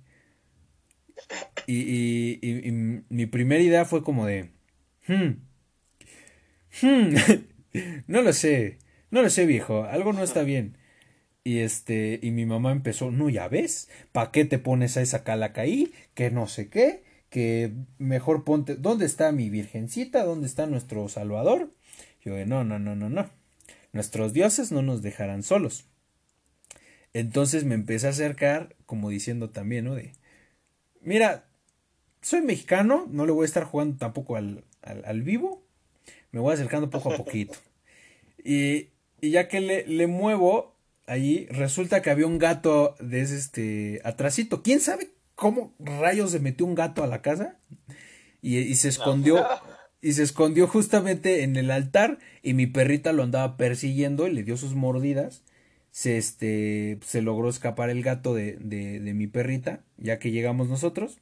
[SPEAKER 1] Y, y, y, mi primera idea fue como de, hmm, hmm, no lo sé, no lo sé viejo, algo no está bien. Y este, y mi mamá empezó, no, ya ves, ¿para qué te pones a esa calaca ahí? Que no sé qué, que mejor ponte, ¿dónde está mi virgencita? ¿Dónde está nuestro Salvador? Yo no, no, no, no, no. Nuestros dioses no nos dejarán solos. Entonces me empecé a acercar, como diciendo también, ¿no? De, mira, soy mexicano, no le voy a estar jugando tampoco al, al, vivo, me voy acercando poco a poquito. Y, y ya que le, le, muevo, allí resulta que había un gato de ese, este, atrasito. ¿Quién sabe cómo rayos se metió un gato a la casa? Y, y se escondió, y se escondió justamente en el altar y mi perrita lo andaba persiguiendo y le dio sus mordidas. Se, este, se logró escapar el gato de, de, de mi perrita, ya que llegamos nosotros.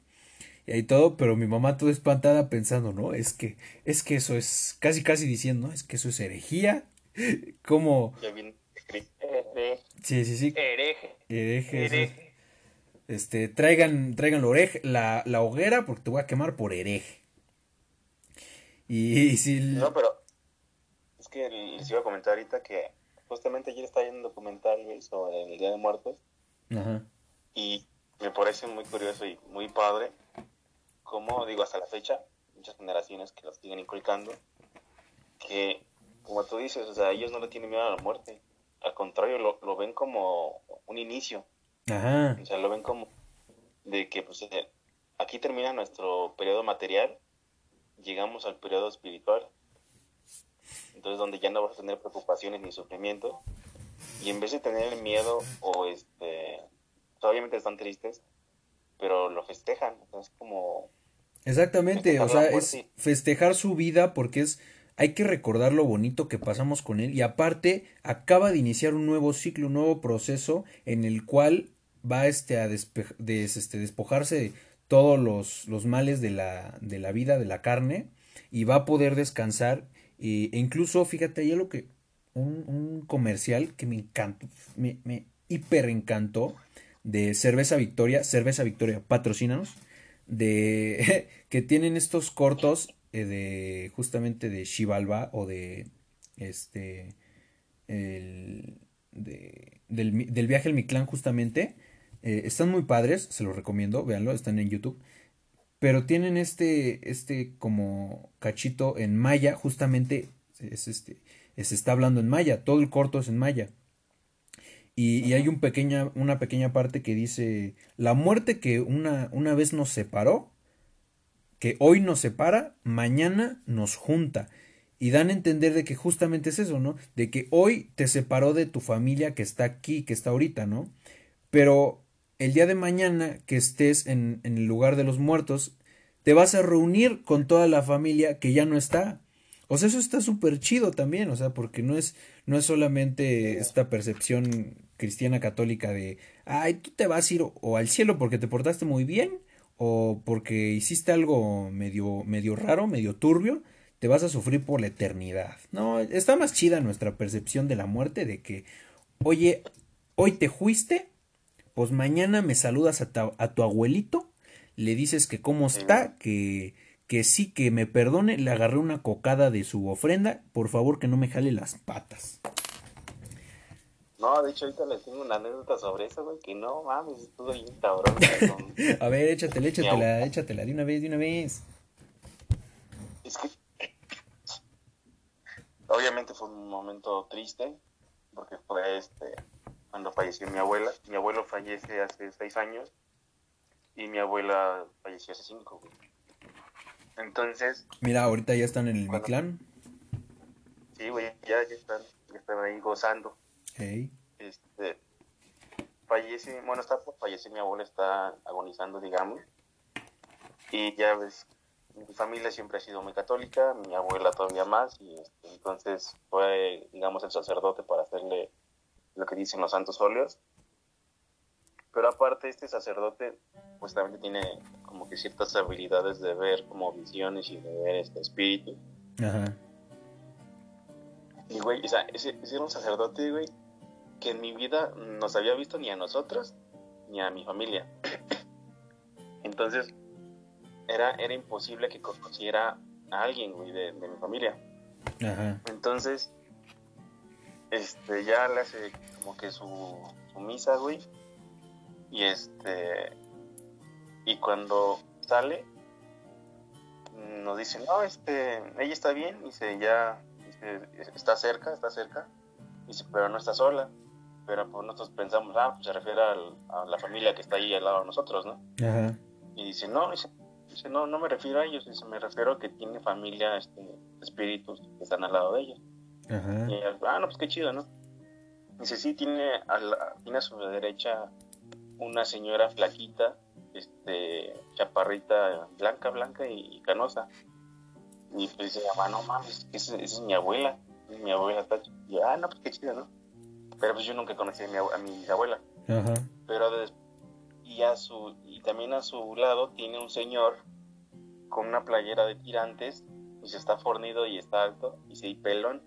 [SPEAKER 1] Y ahí todo, pero mi mamá toda espantada pensando, ¿no? Es que, es que eso es, casi casi diciendo, ¿no? Es que eso es herejía. Como... Sí, sí, sí.
[SPEAKER 2] Hereje.
[SPEAKER 1] Hereje. Hereje. Este, traigan, traigan la, la hoguera porque te voy a quemar por hereje. Y, si...
[SPEAKER 3] No, pero es que les iba a comentar ahorita que justamente ayer estaba viendo un documental sobre el Día de Muertos. Ajá. Y me parece muy curioso y muy padre cómo, digo, hasta la fecha, muchas generaciones que lo siguen inculcando, que, como tú dices, o sea, ellos no le tienen miedo a la muerte, al contrario, lo, lo ven como un inicio,
[SPEAKER 1] Ajá.
[SPEAKER 3] o sea, lo ven como de que, pues, eh, aquí termina nuestro periodo material, llegamos al periodo espiritual, entonces donde ya no vas a tener preocupaciones ni sufrimiento, y en vez de tener miedo o este, obviamente están tristes, pero lo festejan, es como
[SPEAKER 1] Exactamente, o sea, es festejar su vida porque es, hay que recordar lo bonito que pasamos con él y aparte acaba de iniciar un nuevo ciclo, un nuevo proceso en el cual va este a despe- des- este, despojarse de todos los, los males de la, de la vida, de la carne y va a poder descansar e, e incluso, fíjate, hay algo que, un, un comercial que me encantó, me, me hiper encantó de Cerveza Victoria, Cerveza Victoria, patrocínanos de que tienen estos cortos eh, de justamente de Xibalba o de este el, de- del, del viaje al Mictlán justamente Eh, están muy padres, se los recomiendo, véanlo, están en YouTube. Pero tienen este, este como cachito en maya, justamente es este, se está hablando en maya, todo el corto es en maya. Y, y hay un pequeña, una pequeña parte que dice, la muerte que una, una vez nos separó, que hoy nos separa, mañana nos junta. Y dan a entender de que justamente es eso, ¿no? De que hoy te separó de tu familia que está aquí, que está ahorita, ¿no? Pero el día de mañana que estés en, el lugar de los muertos, te vas a reunir con toda la familia que ya no está. O sea, eso está súper chido también, o sea, porque no es, no es solamente esta percepción cristiana católica de, ay, tú te vas a ir o, o al cielo porque te portaste muy bien, o porque hiciste algo medio, medio raro, medio turbio, te vas a sufrir por la eternidad. No, está más chida nuestra percepción de la muerte, de que, oye, hoy te fuiste, pues mañana me saludas a, ta- a tu abuelito, le dices que cómo está, que, que sí, que me perdone, le agarré una cocada de su ofrenda, por favor que no me jale las patas.
[SPEAKER 3] No, de hecho ahorita les tengo una anécdota sobre eso, güey, que no mames, estuvo bien cabrón.
[SPEAKER 1] A ver, échatela, échatela, échatela, de una vez, de una vez.
[SPEAKER 3] Es que obviamente fue un momento triste, porque fue este cuando falleció mi abuela. Mi abuelo fallece hace seis años y mi abuela falleció hace cinco, güey. Entonces,
[SPEAKER 1] Mira, ahorita ya están en el
[SPEAKER 3] Bueno.
[SPEAKER 1] Mictlán.
[SPEAKER 3] sí, güey, ya, ya están, ya están ahí gozando.
[SPEAKER 1] Ey.
[SPEAKER 3] este fallece, bueno, está por fallecer, mi abuela está agonizando, digamos, y ya ves, mi familia siempre ha sido muy católica, mi abuela todavía más, y este, entonces fue, digamos, el sacerdote para hacerle lo que dicen los santos óleos, pero aparte este sacerdote, pues también tiene como que ciertas habilidades de ver como visiones y de ver este espíritu,
[SPEAKER 1] Ajá.
[SPEAKER 3] y güey, o sea, ese, ese era un sacerdote, güey, que en mi vida nos había visto ni a nosotros ni a mi familia. Entonces, era, era imposible que conociera a alguien, güey, de, de mi familia.
[SPEAKER 1] Ajá.
[SPEAKER 3] Entonces, este, ya le hace como que su, su misa, güey. Y este, y cuando sale, nos dice, no, este, ella está bien, dice, ya, dice, está cerca, está cerca, dice, pero no está sola. Pero pues nosotros pensamos, ah, pues se refiere al- a la familia que está ahí al lado de nosotros, ¿no?
[SPEAKER 1] Ajá.
[SPEAKER 3] Y dice, no, dice, dice, no, no me refiero a ellos, dice, me refiero a que tiene familia, este, espíritus que están al lado de ellos.
[SPEAKER 1] Ajá.
[SPEAKER 3] Y ella, ah, no, pues qué chido, ¿no? Dice, sí, tiene a, la- tiene a su derecha una señora flaquita, este, chaparrita, blanca, blanca y, y canosa. Y pues dice, mamá, no mames, esa, esa es mi abuela, es mi abuela está ch-". Y ah, no, pues qué chido, ¿no? Pero pues yo nunca conocí a mi, a mi.
[SPEAKER 1] Ajá.
[SPEAKER 3] Pero des- y a su y también a su lado tiene un señor con una playera de tirantes y se está fornido y está alto y se y pelón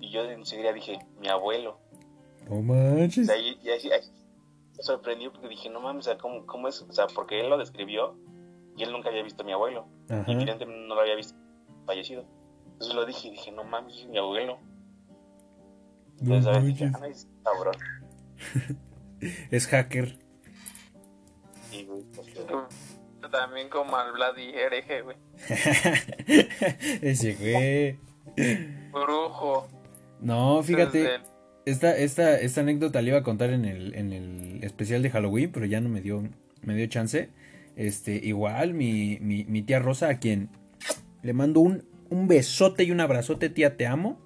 [SPEAKER 3] y yo enseguida dije mi abuelo
[SPEAKER 1] No
[SPEAKER 3] o
[SPEAKER 1] manches.
[SPEAKER 3] sea, y, y ahí- ahí me sorprendió porque dije no mames o sea, ¿cómo, cómo es o sea porque él lo describió y él nunca había visto a mi abuelo
[SPEAKER 1] Ajá.
[SPEAKER 3] y evidentemente no lo había visto fallecido entonces lo dije y dije no mames es mi abuelo
[SPEAKER 1] No
[SPEAKER 3] entonces dije ay es cabrón
[SPEAKER 1] Es hacker.
[SPEAKER 3] y güey, pues,
[SPEAKER 2] también como al Vladi hereje, güey.
[SPEAKER 1] Ese güey.
[SPEAKER 2] Brujo.
[SPEAKER 1] No, fíjate.
[SPEAKER 2] Desde-
[SPEAKER 1] Esta, esta, esta anécdota la iba a contar en el, en el especial de Halloween, pero ya no me dio, me dio chance. Este, igual, mi, mi, mi tía Rosa, a quien le mando un, un besote y un abrazote, tía, te amo.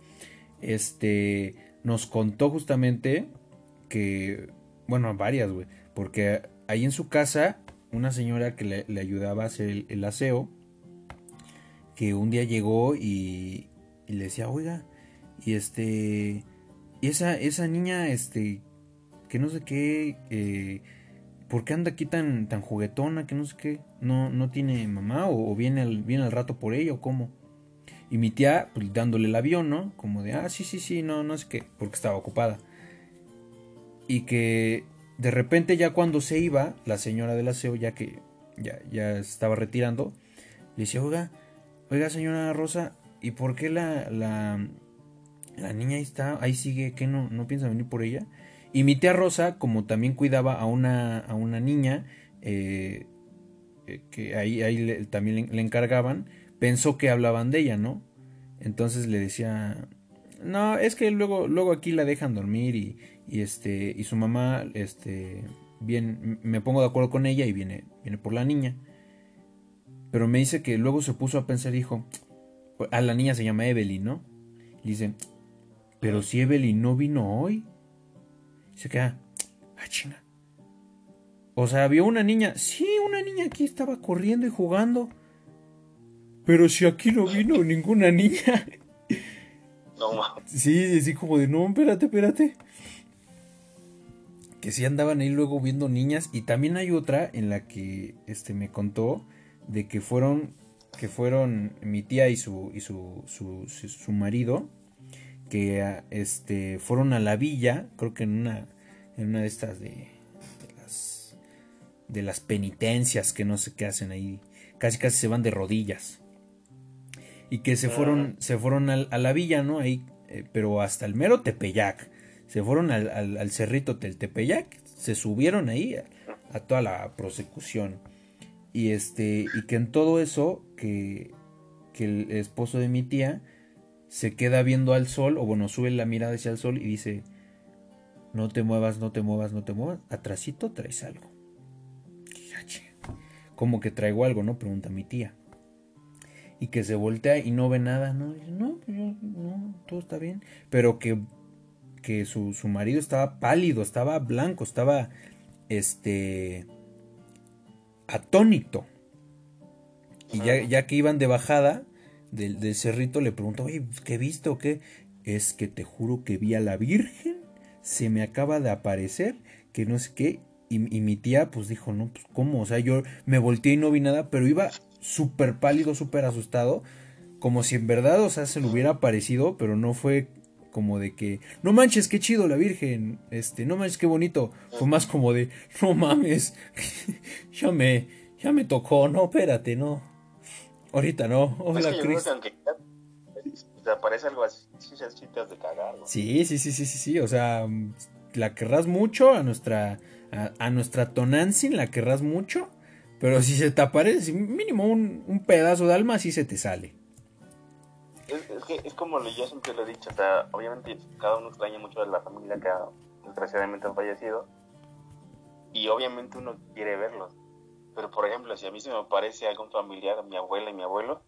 [SPEAKER 1] Este, nos contó justamente que, bueno, varias, güey, porque ahí en su casa, una señora que le, le ayudaba a hacer el, el aseo, que un día llegó y, y le decía, oiga, y este, y esa, esa niña, este, que no sé qué, eh, ¿por qué anda aquí tan, tan juguetona? Que no sé qué, no, no tiene mamá o, viene, al, viene al rato por ella o cómo. Y mi tía, pues dándole el avión, ¿no? Como de, ah, sí, sí, sí, no, no sé qué, porque estaba ocupada. Y que de repente ya cuando se iba, la señora del aseo, ya que ya, ya estaba retirando, le decía, oiga, oiga señora Rosa, ¿y por qué la, la niña ahí está, ahí sigue, que no, no piensa venir por ella? Y mi tía Rosa, como también cuidaba a una, a una niña, eh, eh, que ahí, ahí le- también le, encargaban, pensó que hablaban de ella, ¿no? Entonces le decía, no, es que luego, luego aquí la dejan dormir y, y este, y su mamá, este, bien, me pongo de acuerdo con ella y viene, viene por la niña. Pero me dice que luego se puso a pensar, dijo, a la niña se llama Evelyn, ¿no? Y dice, pero si Evelyn no vino hoy. Se queda, ah, chinga. O sea, vio una niña, sí, una niña aquí estaba corriendo y jugando. Pero si aquí no vino ninguna niña.
[SPEAKER 3] No mames.
[SPEAKER 1] Sí, así como de, no, espérate, espérate. Que sí andaban ahí luego viendo niñas. Y también hay otra en la que este, me contó de que fueron, que fueron mi tía y su, y su, su, su- su marido. Que ah, este, fueron a la villa, creo que en una, en una de estas de, de las, de las penitencias que no sé qué hacen ahí. Casi casi se van de rodillas y que se fueron, se fueron al- a la villa, ¿no? Ahí, eh, pero hasta el mero Tepeyac. Se fueron al, al- al cerrito del Tepeyac, se subieron ahí a, a toda la prosecución. Y este, y que en todo eso, que, que el esposo de mi tía se queda viendo al sol, o bueno, sube la mirada hacia el sol y dice, no te muevas, no te muevas, no te muevas, atrasito traes algo. Como que traigo algo, ¿no? Pregunta mi tía y que se voltea y no ve nada, ¿no? Dice, no, pues yo, no, todo está bien. Pero que, que su, su marido estaba pálido, estaba blanco, estaba, este, atónito. Y ya, ya que iban de bajada del, del cerrito, le preguntó, oye, ¿qué viste o qué? Es que te juro que vi a la Virgen, se me acaba de aparecer, que no sé qué. Y, y mi tía, pues dijo, no, pues cómo, o sea, yo me volteé y no vi nada, pero iba súper pálido, súper asustado, como si en verdad, o sea, se le hubiera aparecido, pero no fue como de que, no manches, qué chido la Virgen, este, no manches, qué bonito, fue más como de, no mames, ya me, ya me tocó, no, espérate, no, ahorita no,
[SPEAKER 3] Es
[SPEAKER 1] hola
[SPEAKER 3] yo creo
[SPEAKER 1] Cristo.
[SPEAKER 3] que aunque te aparece algo así, sí, sí, sí te has de cagar, ¿no?
[SPEAKER 1] Sí, sí, sí, sí, sí, sí. O sea, la querrás mucho a nuestra a, a nuestra Tonantzin, la querrás mucho, pero si se te aparece mínimo un, un pedazo de alma, sí se te sale.
[SPEAKER 3] Es, es que es como lo- yo siempre lo he dicho, o sea, obviamente cada uno extraña mucho de la familia que ha, desgraciadamente han fallecido y obviamente uno quiere verlos. Pero por ejemplo, si a mí se me aparece algún familiar, mi abuela y mi abuelo,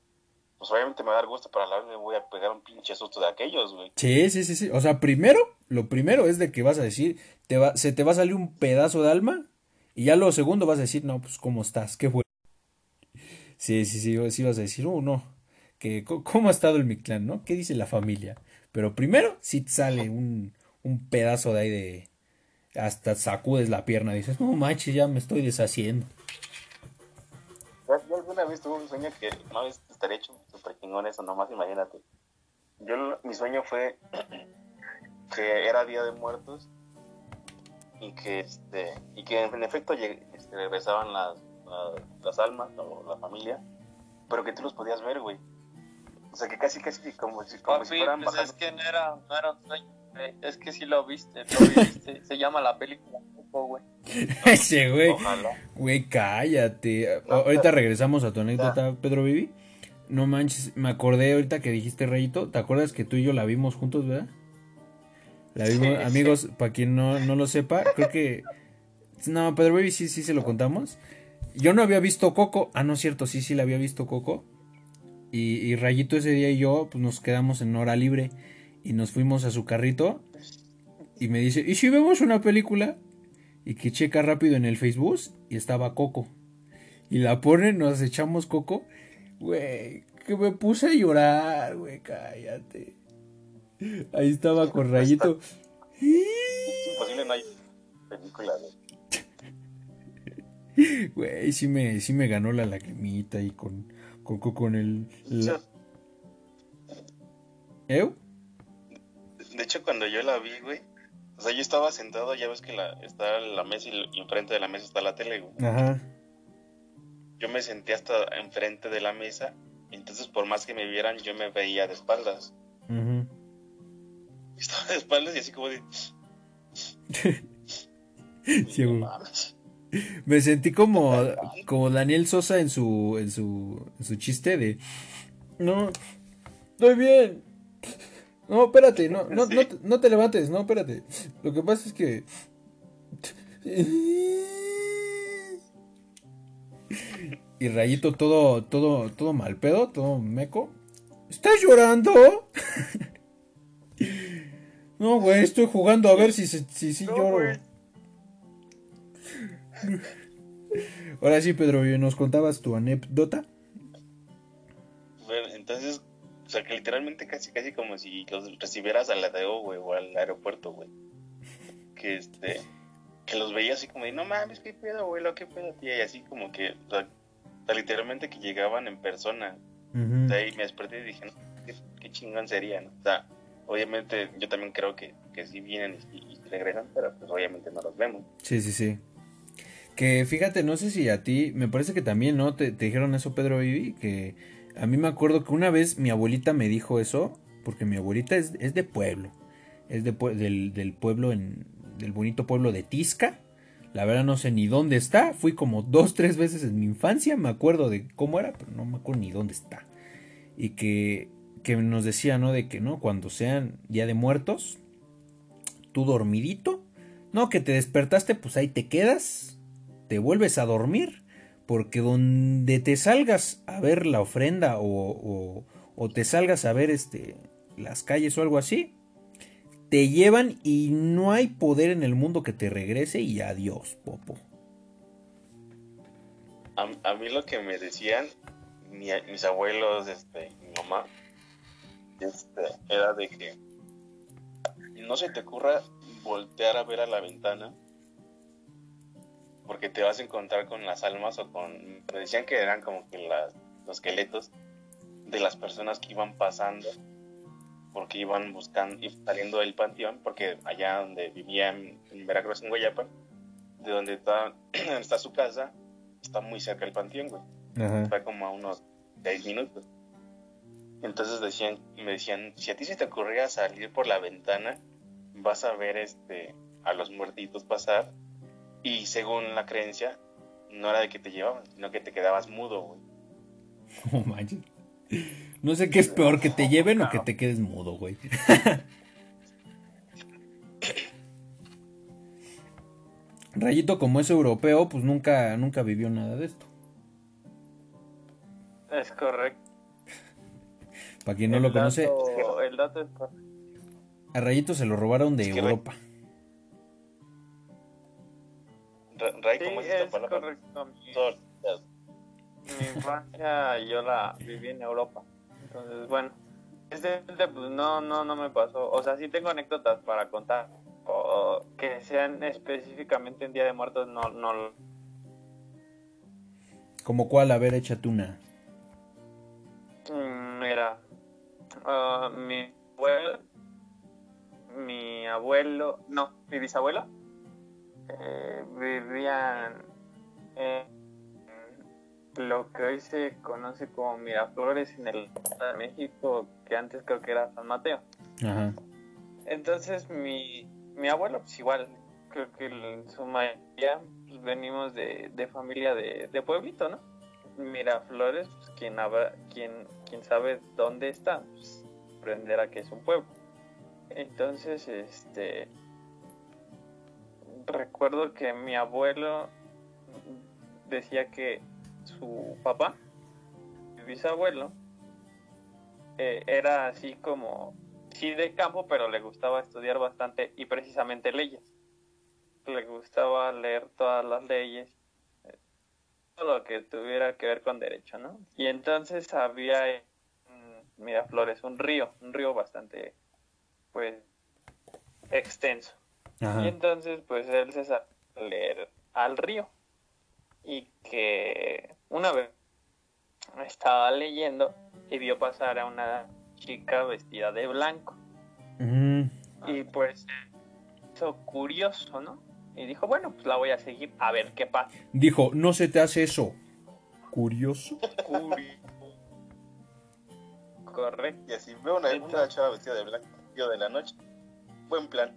[SPEAKER 3] pues obviamente me va a dar gusto, para la vez me voy a pegar un pinche susto de aquellos, güey.
[SPEAKER 1] Sí, sí, sí, sí. O sea, primero, lo primero es de que vas a decir, te va, se te va a salir un pedazo de alma, y ya lo segundo vas a decir, no, pues, ¿cómo estás? Qué bueno. Sí, sí, sí, sí vas a decir, oh, no, que, ¿cómo ha estado el Mictlán, no? ¿Qué dice la familia? Pero primero, sí sale un, un pedazo de ahí de, hasta sacudes la pierna, dices, no manches, ya me estoy deshaciendo.
[SPEAKER 3] Alguna vez tuve un sueño que una vez estaría hecho súper chingón eso, nomás imagínate. Yo, mi sueño fue que era Día de Muertos y que, este, y que en efecto este, regresaban las, las, las almas o la familia, pero que tú los podías ver, güey. O sea, que casi, casi como si, como si
[SPEAKER 2] Papi,
[SPEAKER 3] fueran
[SPEAKER 2] pues es
[SPEAKER 3] bajando.
[SPEAKER 2] que no era, no era un sueño. Es que sí lo viste, lo viste. Se llama la película, Coco, güey.
[SPEAKER 1] Ese güey.
[SPEAKER 3] Ojalá.
[SPEAKER 1] Güey, cállate. ahorita regresamos a tu anécdota, Pedro Vivi. No manches, me acordé ahorita que dijiste Rayito. ¿Te acuerdas que tú y yo la vimos juntos, verdad? La vimos, amigos, para quien no, no lo sepa, creo que. No, Pedro Baby sí, sí se lo contamos. Yo no había visto Coco. Ah, no es cierto, sí, sí la había visto Coco. Y, y, Rayito ese día y yo, pues nos quedamos en hora libre. Y nos fuimos a su carrito. Y me dice, ¿y si vemos una película? Y que checa rápido en el Facebook y estaba Coco. Y la pone, nos echamos Coco. Güey, que me puse a llorar, güey, cállate. Ahí estaba con Rayito.
[SPEAKER 3] Imposible no hay película,
[SPEAKER 1] güey. sí me, sí me ganó la lagrimita y con, con, con el...
[SPEAKER 3] ¿Eh? De hecho, cuando yo la vi, güey, o sea, yo estaba sentado, ya ves que la, está la mesa y, enfrente de la mesa está la tele, güey. Ajá. Yo me senté hasta enfrente de la mesa, entonces por más que me vieran, yo me veía de espaldas. Ajá. Estaba de espaldas y así como de...
[SPEAKER 1] sí, me sentí como, como Daniel Sosa en su, en su, en su chiste de... No, estoy bien. No, espérate, no, no, no, no, te levantes, no, espérate. Lo que pasa es que... Y Rayito todo, todo, todo mal pedo, todo meco. ¿Estás llorando? No, güey, estoy jugando a ver si, si, si lloro. Ahora sí, Pedro, ¿nos contabas tu anécdota?
[SPEAKER 3] Bueno, entonces, sea, que literalmente casi, casi como si los recibieras al ADO, güey, o al aeropuerto, güey. Que este, que los veía así como de, no mames, qué pedo, güey, lo que pedo, tía, y así como que, o sea, literalmente que llegaban en persona. De ahí me desperté y dije, no, qué, qué chingón sería, ¿no? O sea, obviamente yo también creo que, que sí vienen y, regresan, pero pues obviamente no los vemos.
[SPEAKER 1] Sí, sí, sí. Que fíjate, no sé si a ti, me parece que también, ¿no? Te, dijeron eso, Pedro Vivi, que a mí me acuerdo que una vez mi abuelita me dijo eso, porque mi abuelita es, de pueblo, es de, del, del pueblo, en, del bonito pueblo de Tisca. La verdad no sé ni dónde está, fui como dos, tres veces en mi infancia, me acuerdo de cómo era, pero no me acuerdo ni dónde está. Y que que nos decía, ¿no? De que, ¿no? Cuando sean día de muertos, tú dormidito, no, que te despertaste, pues ahí te quedas, te vuelves a dormir, porque donde te salgas a ver la ofrenda o, te salgas a ver este, las calles o algo así, te llevan y no hay poder en el mundo que te regrese y adiós, Popo.
[SPEAKER 3] A, mí lo que me decían mis abuelos, este, mi mamá, este, era de que no se te ocurra voltear a ver a la ventana porque te vas a encontrar con las almas o con me decían que eran como que las, los esqueletos de las personas que iban pasando porque iban buscando y saliendo del panteón porque allá donde vivía en, Veracruz en Guayapan de donde está, está su casa está muy cerca del panteón güey está como a unos seis minutos entonces decían, me decían, si a ti se te ocurría salir por la ventana, vas a ver este a los muertitos pasar. Y según la creencia, no era de que te llevaban, sino que te quedabas mudo, güey.
[SPEAKER 1] Oh, No sé qué es peor, que te lleven o que te quedes mudo, güey. Rayito, como es europeo, pues nunca, nunca vivió nada de esto.
[SPEAKER 2] Es correcto.
[SPEAKER 1] Para quien no lo conoce.
[SPEAKER 2] El dato es
[SPEAKER 1] A Rayito se lo robaron de Europa.
[SPEAKER 2] Ray, ¿cómo es, es correcto. Mi, infancia yo la viví en Europa. Entonces, bueno, este pues no, no, no me pasó. O sea, sí tengo anécdotas para contar. O que sean específicamente en Día de Muertos, no, no.
[SPEAKER 1] ¿Como cuál? A ver, échate una.
[SPEAKER 2] Mm, mira, Ah, mi abuelo, mi abuelo, no, mi bisabuelo, eh, vivían en lo que hoy se conoce como Miraflores en el de México, que antes creo que era San Mateo. Entonces mi, mi abuelo, pues igual, creo que en su mayoría pues, venimos de, de familia de, de pueblito, ¿no? Miraflores, pues quien, habrá, quien, quien sabe dónde está, pues aprenderá que es un pueblo. Entonces, este, recuerdo que mi abuelo decía que su papá, mi bisabuelo, eh, era así como, sí de campo, pero le gustaba estudiar bastante y precisamente leyes. Le gustaba leer todas las leyes, todo lo que tuviera que ver con derecho, ¿no? Y entonces había en Miraflores un río, un río bastante, pues, extenso.
[SPEAKER 1] Ajá.
[SPEAKER 2] Y entonces, pues él se leer al río. Y que una vez estaba leyendo y vio pasar a una chica vestida de blanco.
[SPEAKER 1] Mm,
[SPEAKER 2] Y pues hizo curioso, ¿no? Y dijo, bueno, pues la voy a seguir a ver qué pasa.
[SPEAKER 1] Dijo, no se te hace eso. Curioso.
[SPEAKER 2] Curioso. Correcto.
[SPEAKER 3] Y así veo una, una chava vestida de blanco, tío de la noche. Buen plan.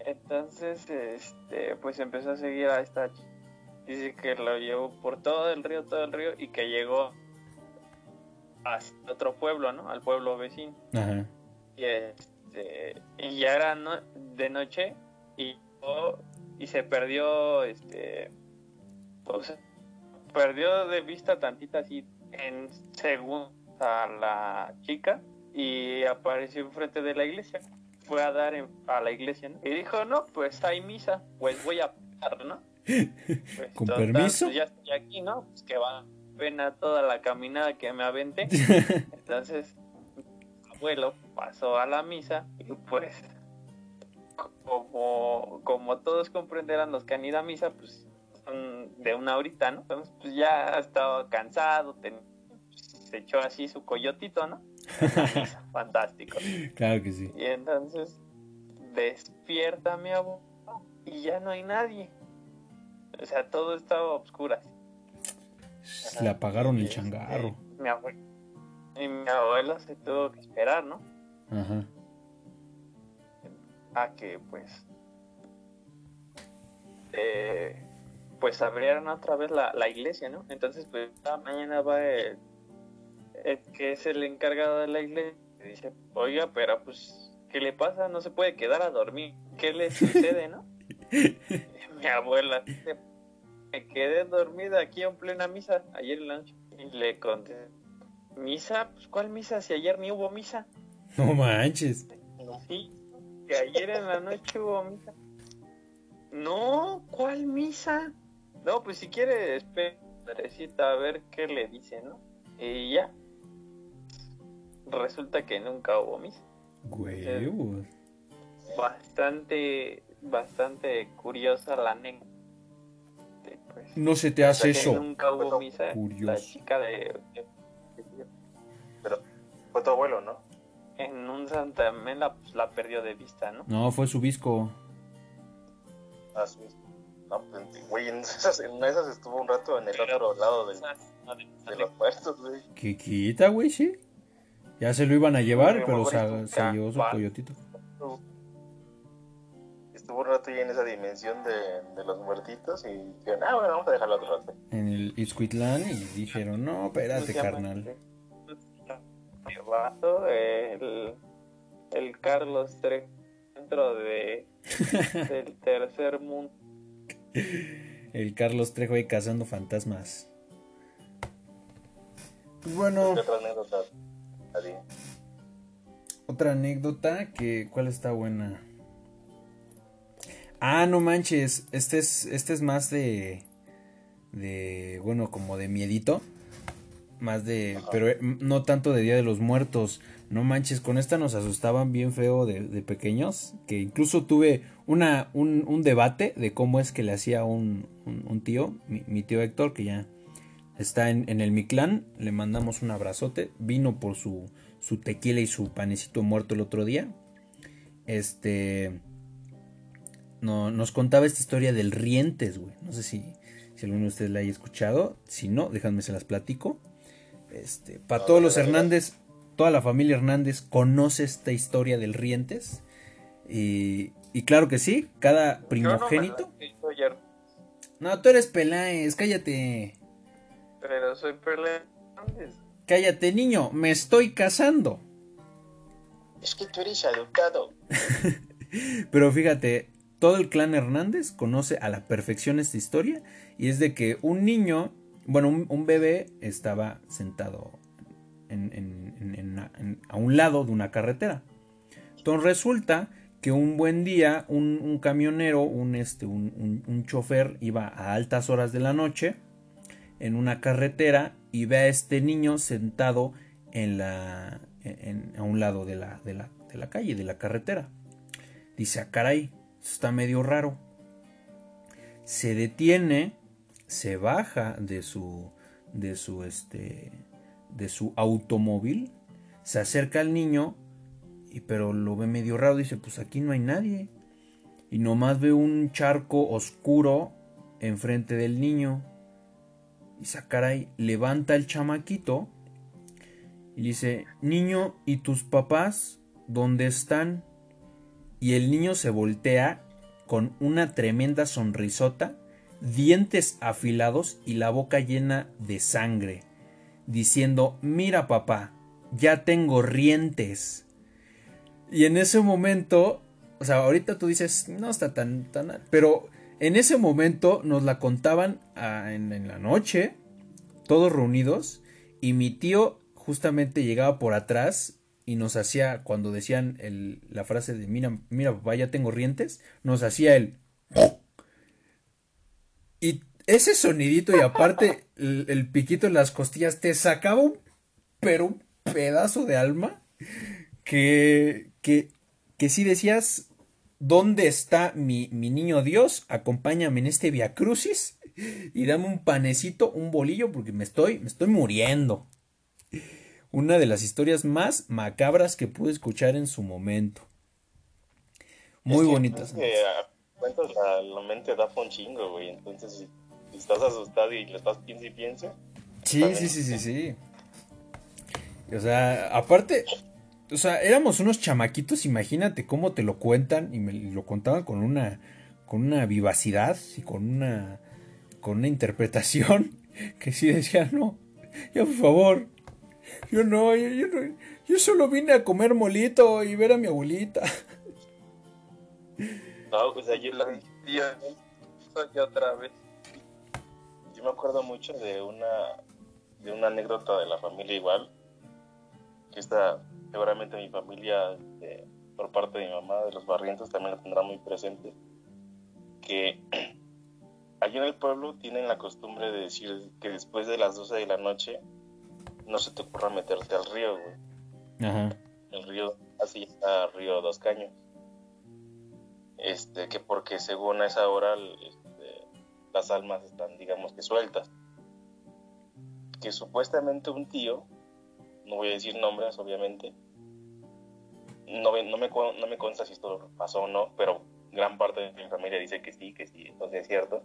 [SPEAKER 2] Entonces, este, pues empezó a seguir a esta chica. Dice que lo llevó por todo el río, todo el río, y que llegó a otro pueblo, ¿no? Al pueblo vecino.
[SPEAKER 1] Ajá.
[SPEAKER 2] Y, este, y ya era no- de noche y, y se perdió, este, sea, perdió de vista tantita así en segundos a la chica y apareció enfrente de la iglesia. Fue a dar en- a la iglesia, ¿no? Y dijo, no, pues hay misa, pues voy a pagar, ¿no? Pues,
[SPEAKER 1] ¿Con
[SPEAKER 2] total,
[SPEAKER 1] permiso?
[SPEAKER 2] pues ya estoy aquí, ¿no? Pues que va pena toda la caminada que me aventé. Entonces, mi abuelo pasó a la misa y pues, como, como todos comprenderán los que han ido a misa, pues son de una horita, ¿no? Entonces, pues ya estaba cansado, ten- se echó así su coyotito, ¿no? Fantástico.
[SPEAKER 1] Claro que sí.
[SPEAKER 2] Y entonces despierta mi abuelo y ya no hay nadie. O sea, todo estaba a oscuras.
[SPEAKER 1] Le apagaron el
[SPEAKER 2] Y,
[SPEAKER 1] changarro.
[SPEAKER 2] este, mi abuelo, y mi abuelo se tuvo que esperar, ¿no?
[SPEAKER 1] Ajá.
[SPEAKER 2] A que pues eh, pues abrieran otra vez la, la iglesia, ¿no? Entonces pues mañana va el, el que es el encargado de la iglesia dice, oiga, pero pues, ¿qué le pasa? No se puede quedar a dormir. ¿Qué le sucede, no? Mi abuela dice, me quedé dormida aquí en plena misa ayer en la noche. Y le conté, ¿misa? Pues ¿cuál misa? Si ayer ni hubo misa.
[SPEAKER 1] No manches.
[SPEAKER 2] Sí, que ayer en la noche hubo misa. No, ¿cuál misa? No, pues si quiere, espera a ver qué le dice, ¿no? Y ya. Resulta que nunca hubo misa.
[SPEAKER 1] Huevos.
[SPEAKER 2] Bastante, bastante curiosa la anécdota. Pues,
[SPEAKER 1] No se te hace eso.
[SPEAKER 2] Nunca hubo misa. La
[SPEAKER 1] Curioso.
[SPEAKER 2] chica de, de-
[SPEAKER 3] Pero fue tu abuelo, ¿no?
[SPEAKER 2] en un Santa Mela pues la perdió de vista, ¿no?
[SPEAKER 1] No, fue su visco.
[SPEAKER 3] Ah, sí. No, pues, güey, en esas, en esas estuvo un rato en el otro lado del- de los puertos, güey.
[SPEAKER 1] ¿Qué quita, güey? Sí. Ya se lo iban a llevar, pero se, llevó su coyotito.
[SPEAKER 3] Estuvo un rato ahí en esa dimensión de, de los muertitos y dijeron, ah, bueno, vamos a dejarlo otro rato.
[SPEAKER 1] En el Izcuitlán y dijeron, no, espérate,
[SPEAKER 2] ¿Cómo se llama
[SPEAKER 1] carnal.
[SPEAKER 2] este? El el, Carlos III dentro de del tercer mundo.
[SPEAKER 1] El Carlos Trejo ahí cazando fantasmas. Pues bueno,
[SPEAKER 3] ¿Qué otra anécdota? Adi?
[SPEAKER 1] otra anécdota que ¿cuál está buena? Ah, no manches, este es este es más de de bueno, como de miedito, más de pero eh, no tanto de Día de los Muertos. No manches, con esta nos asustaban bien feo de, de pequeños, que incluso tuve una, un, un debate de cómo es que le hacía un, un, un tío, mi, mi tío Héctor, que ya está en, en el Mictlán, le mandamos un abrazote, vino por su, su tequila y su panecito muerto el otro día. Este no, nos contaba esta historia del Rientes, güey. No sé si, si alguno de ustedes la haya escuchado. Si no, déjame se las platico. Este, para
[SPEAKER 3] No,
[SPEAKER 1] todos los. Hernández, toda la familia Hernández conoce esta historia del Rientes. Y, Y claro que sí, cada primogénito.
[SPEAKER 2] Yo no, me la-
[SPEAKER 1] No, tú eres Peláez, cállate.
[SPEAKER 2] Pero soy Peláez.
[SPEAKER 1] Cállate, niño, me estoy casando.
[SPEAKER 3] Es que tú eres educado.
[SPEAKER 1] Pero fíjate, todo el clan Hernández conoce a la perfección esta historia y es de que un niño, bueno, un, un bebé estaba sentado en- en- en- en una- en- a un lado de una carretera. Entonces resulta que un buen día un, un camionero, un, este, un, un- un chofer iba a altas horas de la noche en una carretera y ve a este niño sentado en la, en- a un lado de la, de, la, de la calle, de la carretera. Dice, ah, caray, está medio raro. Se detiene, se baja de su, de su, este, de su automóvil, se acerca al niño, y pero lo ve medio raro, dice, pues aquí no hay nadie. Y nomás ve un charco oscuro enfrente del niño. Y caray, levanta el chamaquito y dice, niño, ¿y tus papás dónde están? Y el niño se voltea con una tremenda sonrisota, dientes afilados y la boca llena de sangre, diciendo, mira papá, ya tengo rientes. Y en ese momento, o sea, ahorita tú dices, no está tan, tan, pero en ese momento nos la contaban ah, en, la noche, todos reunidos, y mi tío justamente llegaba por atrás y nos hacía, cuando decían la frase de mira, mira papá, ya tengo rientes, nos hacía el... Y ese sonidito y aparte el, piquito en las costillas te sacaba un, pero un pedazo de alma que, que, que si decías, ¿dónde está mi, mi niño Dios? Acompáñame en este Via Crucis y dame un panecito, un bolillo, porque me estoy, me estoy muriendo. Una de las historias más macabras que pude escuchar en su momento. Muy
[SPEAKER 3] Es que-
[SPEAKER 1] bonitas.
[SPEAKER 3] es que cuentas la, la mente da un chingo, güey. Entonces, si, si estás asustado y le estás piensa y piensa,
[SPEAKER 1] Sí, sí, sí, sí, sí. O sea, aparte, o sea, éramos unos chamaquitos, imagínate cómo te lo cuentan y me lo contaban con una con una vivacidad y con una con una interpretación que sí decía, "No, ya por favor. Yo no, yo, yo no, yo solo vine a comer molito y ver a mi abuelita."
[SPEAKER 3] no, o sea, yo,
[SPEAKER 2] Dios, soy otra vez.
[SPEAKER 3] yo me acuerdo mucho de una de una anécdota de la familia igual, que esta, seguramente mi familia, este, por parte de mi mamá, de los barrientos, también la tendrá muy presente, que allí en el pueblo tienen la costumbre de decir que después de las 12 de la noche no se te ocurra meterte al río, güey.
[SPEAKER 1] Ajá.
[SPEAKER 3] el río así está río Dos Caños. Este, que porque según a esa hora este, las almas están, digamos que sueltas. Que supuestamente un tío, no voy a decir nombres obviamente, no, me- no, me, no me consta si esto pasó o no, pero gran parte de mi familia dice que sí, que sí, entonces es cierto.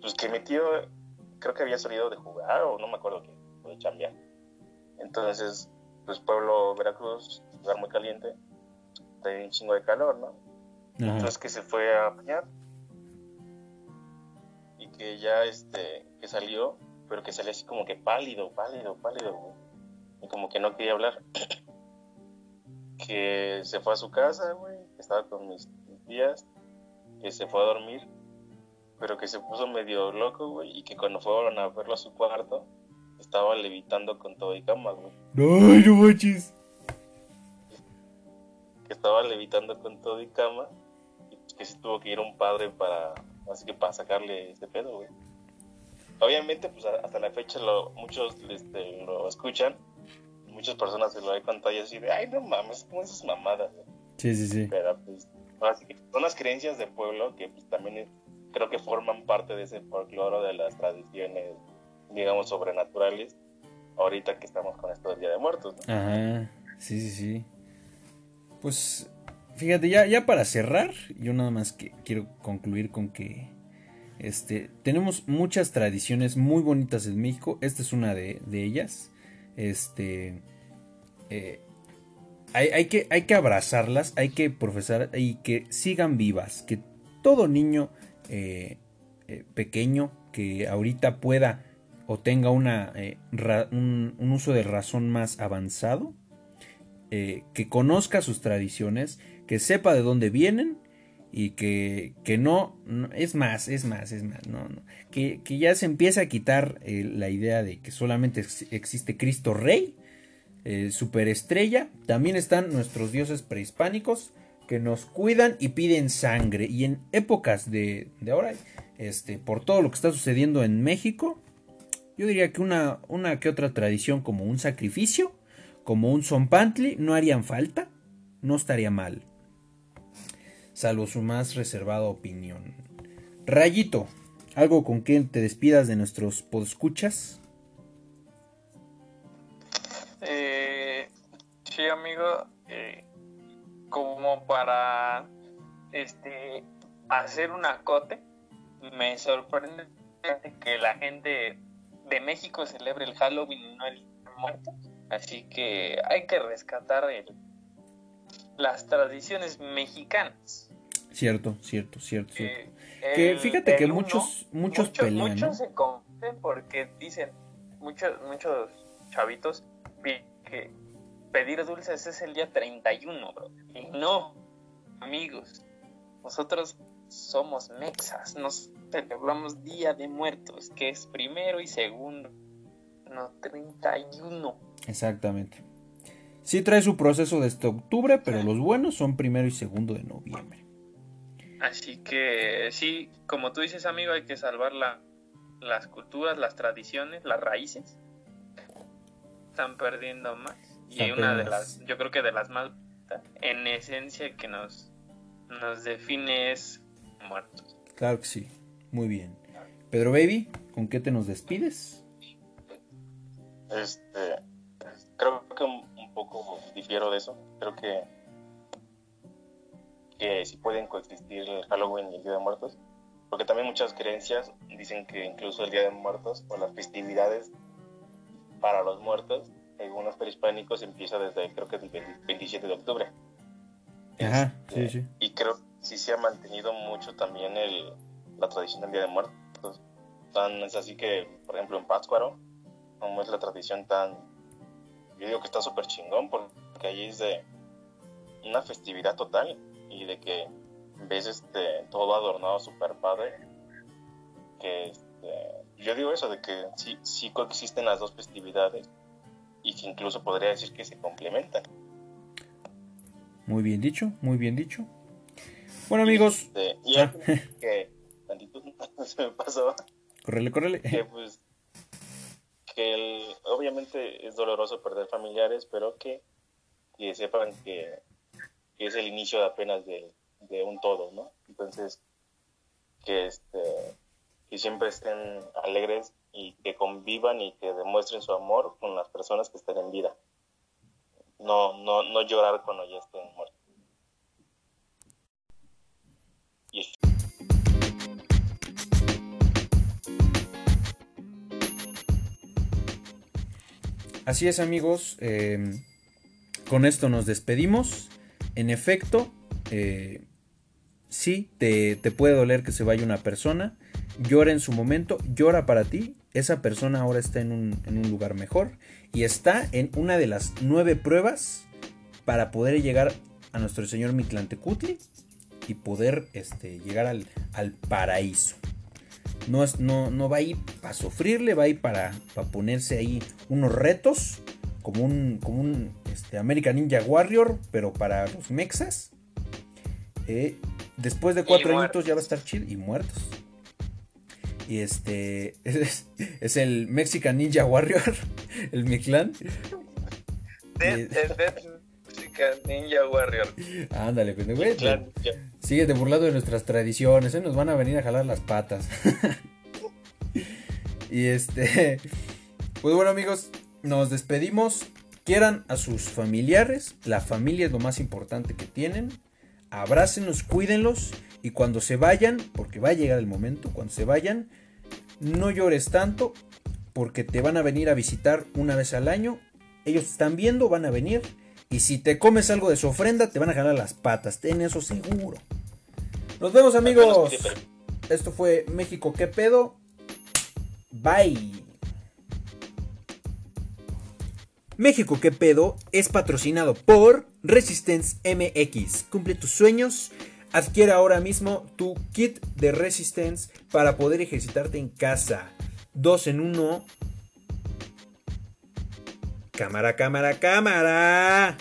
[SPEAKER 3] Pues que mi tío creo que había salido de jugar o no me acuerdo qué, o de chambear. Entonces pues pueblo Veracruz, lugar muy caliente, hay un chingo de calor, ¿no?
[SPEAKER 1] Ajá.
[SPEAKER 3] Entonces que se fue a bañar y que ya este, que salió, pero que salió así como que pálido, pálido, pálido, güey. Y como que no quería hablar. que se fue a su casa, güey, que estaba con mis tías, que se fue a dormir, pero que se puso medio loco, güey, y que cuando fueron a verlo a su cuarto, estaba levitando con todo y cama, güey.
[SPEAKER 1] Ay, no manches.
[SPEAKER 3] que estaba levitando con todo y cama y que sí tuvo que ir un padre para así que para sacarle ese pedo güey obviamente pues hasta la fecha lo, muchos este, lo escuchan muchas personas se lo he contado y así de ay no mames como esas mamadas güey?".
[SPEAKER 1] Sí, sí, sí.
[SPEAKER 3] pero pues que son las creencias de pueblo que pues también es- creo que forman parte de ese folclore de las tradiciones digamos sobrenaturales ahorita que estamos con esto del Día de Muertos ¿no?
[SPEAKER 1] Ajá, sí, sí, sí. Pues, fíjate, ya, ya para cerrar, yo nada más que quiero concluir con que este, tenemos muchas tradiciones muy bonitas en México. Esta es una de, de ellas. Este, eh, hay, que, hay que abrazarlas, hay que profesar y que sigan vivas, que todo niño eh, eh, pequeño que ahorita pueda o tenga eh, un, uso de razón más avanzado, que conozca sus tradiciones, que sepa de dónde vienen y que, que no, es más, es más, es más, no, no que, que, ya se empieza a quitar la idea de que solamente existe Cristo Rey eh, superestrella. También están nuestros dioses prehispánicos que nos cuidan y piden sangre. Y en épocas de, ahora, este, por todo lo que está sucediendo en México, yo diría que una, una que otra tradición como un sacrificio, como un zompantli, no harían falta, no estaría mal. Salvo su más reservada opinión. Rayito, algo con que te despidas de nuestros podescuchas.
[SPEAKER 2] sí, amigo, eh, como para este hacer un acote, me sorprende que la gente de México celebre el Halloween y no el muerto. Así que hay que rescatar las tradiciones mexicanas.
[SPEAKER 1] Cierto, cierto, cierto. que fíjate que muchos, muchos, pelean.
[SPEAKER 2] Muchos se confunden porque dicen, muchos, muchos chavitos que pedir dulces es el día 31, bro. Y no, amigos, nosotros somos mexas, nos celebramos Día de Muertos, que es primero y segundo, no 31.
[SPEAKER 1] Exactamente. Sí trae su proceso desde octubre, pero los buenos son primero y segundo de noviembre.
[SPEAKER 2] Así que sí, como tú dices, amigo, hay que salvar la, las culturas, las tradiciones, las raíces. Están perdiendo más. Y una de las, yo creo que de las más, en esencia, que nos, nos define es muertos.
[SPEAKER 1] Claro que sí, muy bien. Pedro Baby, ¿con qué te nos despides?
[SPEAKER 3] Este, creo que un, poco difiero de eso. Creo que, que sí pueden coexistir el Halloween y el Día de Muertos. Porque también muchas creencias dicen que incluso el Día de Muertos o las festividades para los muertos algunos prehispánicos empieza desde creo que el 27 de octubre.
[SPEAKER 1] Ajá, sí, este, sí.
[SPEAKER 3] Y creo que sí se ha mantenido mucho también el, la tradición del Día de Muertos. Tan, es así que, por ejemplo, en Pátzcuaro, como es la tradición tan... Yo digo que está súper chingón porque allí es de una festividad total y de que ves este, todo adornado súper padre. Que este, yo digo eso, de que sí, sí coexisten las dos festividades y que incluso podría decir que se complementan.
[SPEAKER 1] Muy bien dicho, muy bien dicho. Bueno amigos,
[SPEAKER 3] este, y ah. que se me pasó.
[SPEAKER 1] Correle, correle.
[SPEAKER 3] Que pues que el, obviamente es doloroso perder familiares, pero que, que sepan que, que, es el inicio apenas de, de un todo, ¿no? Entonces, que este que siempre estén alegres y que convivan y que demuestren su amor con las personas que estén en vida. No, no, no llorar cuando ya estén muertos.
[SPEAKER 1] Así es amigos, em, con esto nos despedimos. En efecto, eh, sí, te, te puede doler que se vaya una persona, llora en su momento, llora para ti, esa persona ahora está en un, lugar mejor y está en una de las nueve pruebas para poder llegar a nuestro Señor Mitlantecutli y poder este, llegar al, paraíso. No, es, no, no, va a ir para sufrirle, va a ir para, para ponerse ahí unos retos, como un, como un este, American Ninja Warrior, pero para los mexas. Eh, después de cuatro añitos ya va a estar chill y muertos. Y este es, el Mexican Ninja Warrior, el Mictlán.
[SPEAKER 2] Dead, Mexican Ninja Warrior.
[SPEAKER 1] Ándale, pues, güey. Síguete burlando de nuestras tradiciones, ¿eh? nos van a venir a jalar las patas. y este, pues bueno amigos, nos despedimos. Quieran a sus familiares, la familia es lo más importante que tienen. Abrácenlos, cuídenlos y cuando se vayan, porque va a llegar el momento, cuando se vayan, no llores tanto porque te van a venir a visitar una vez al año. Ellos están viendo, van a venir Y si te comes algo de su ofrenda, te van a jalar las patas. Ten eso seguro. Nos vemos, amigos. Esto fue México, ¿qué pedo? Bye. México, ¿qué pedo? Es patrocinado por Resistance MX. Cumple tus sueños. Adquiere ahora mismo tu kit de Resistance para poder ejercitarte en casa. Dos en uno. Cámara, cámara, cámara.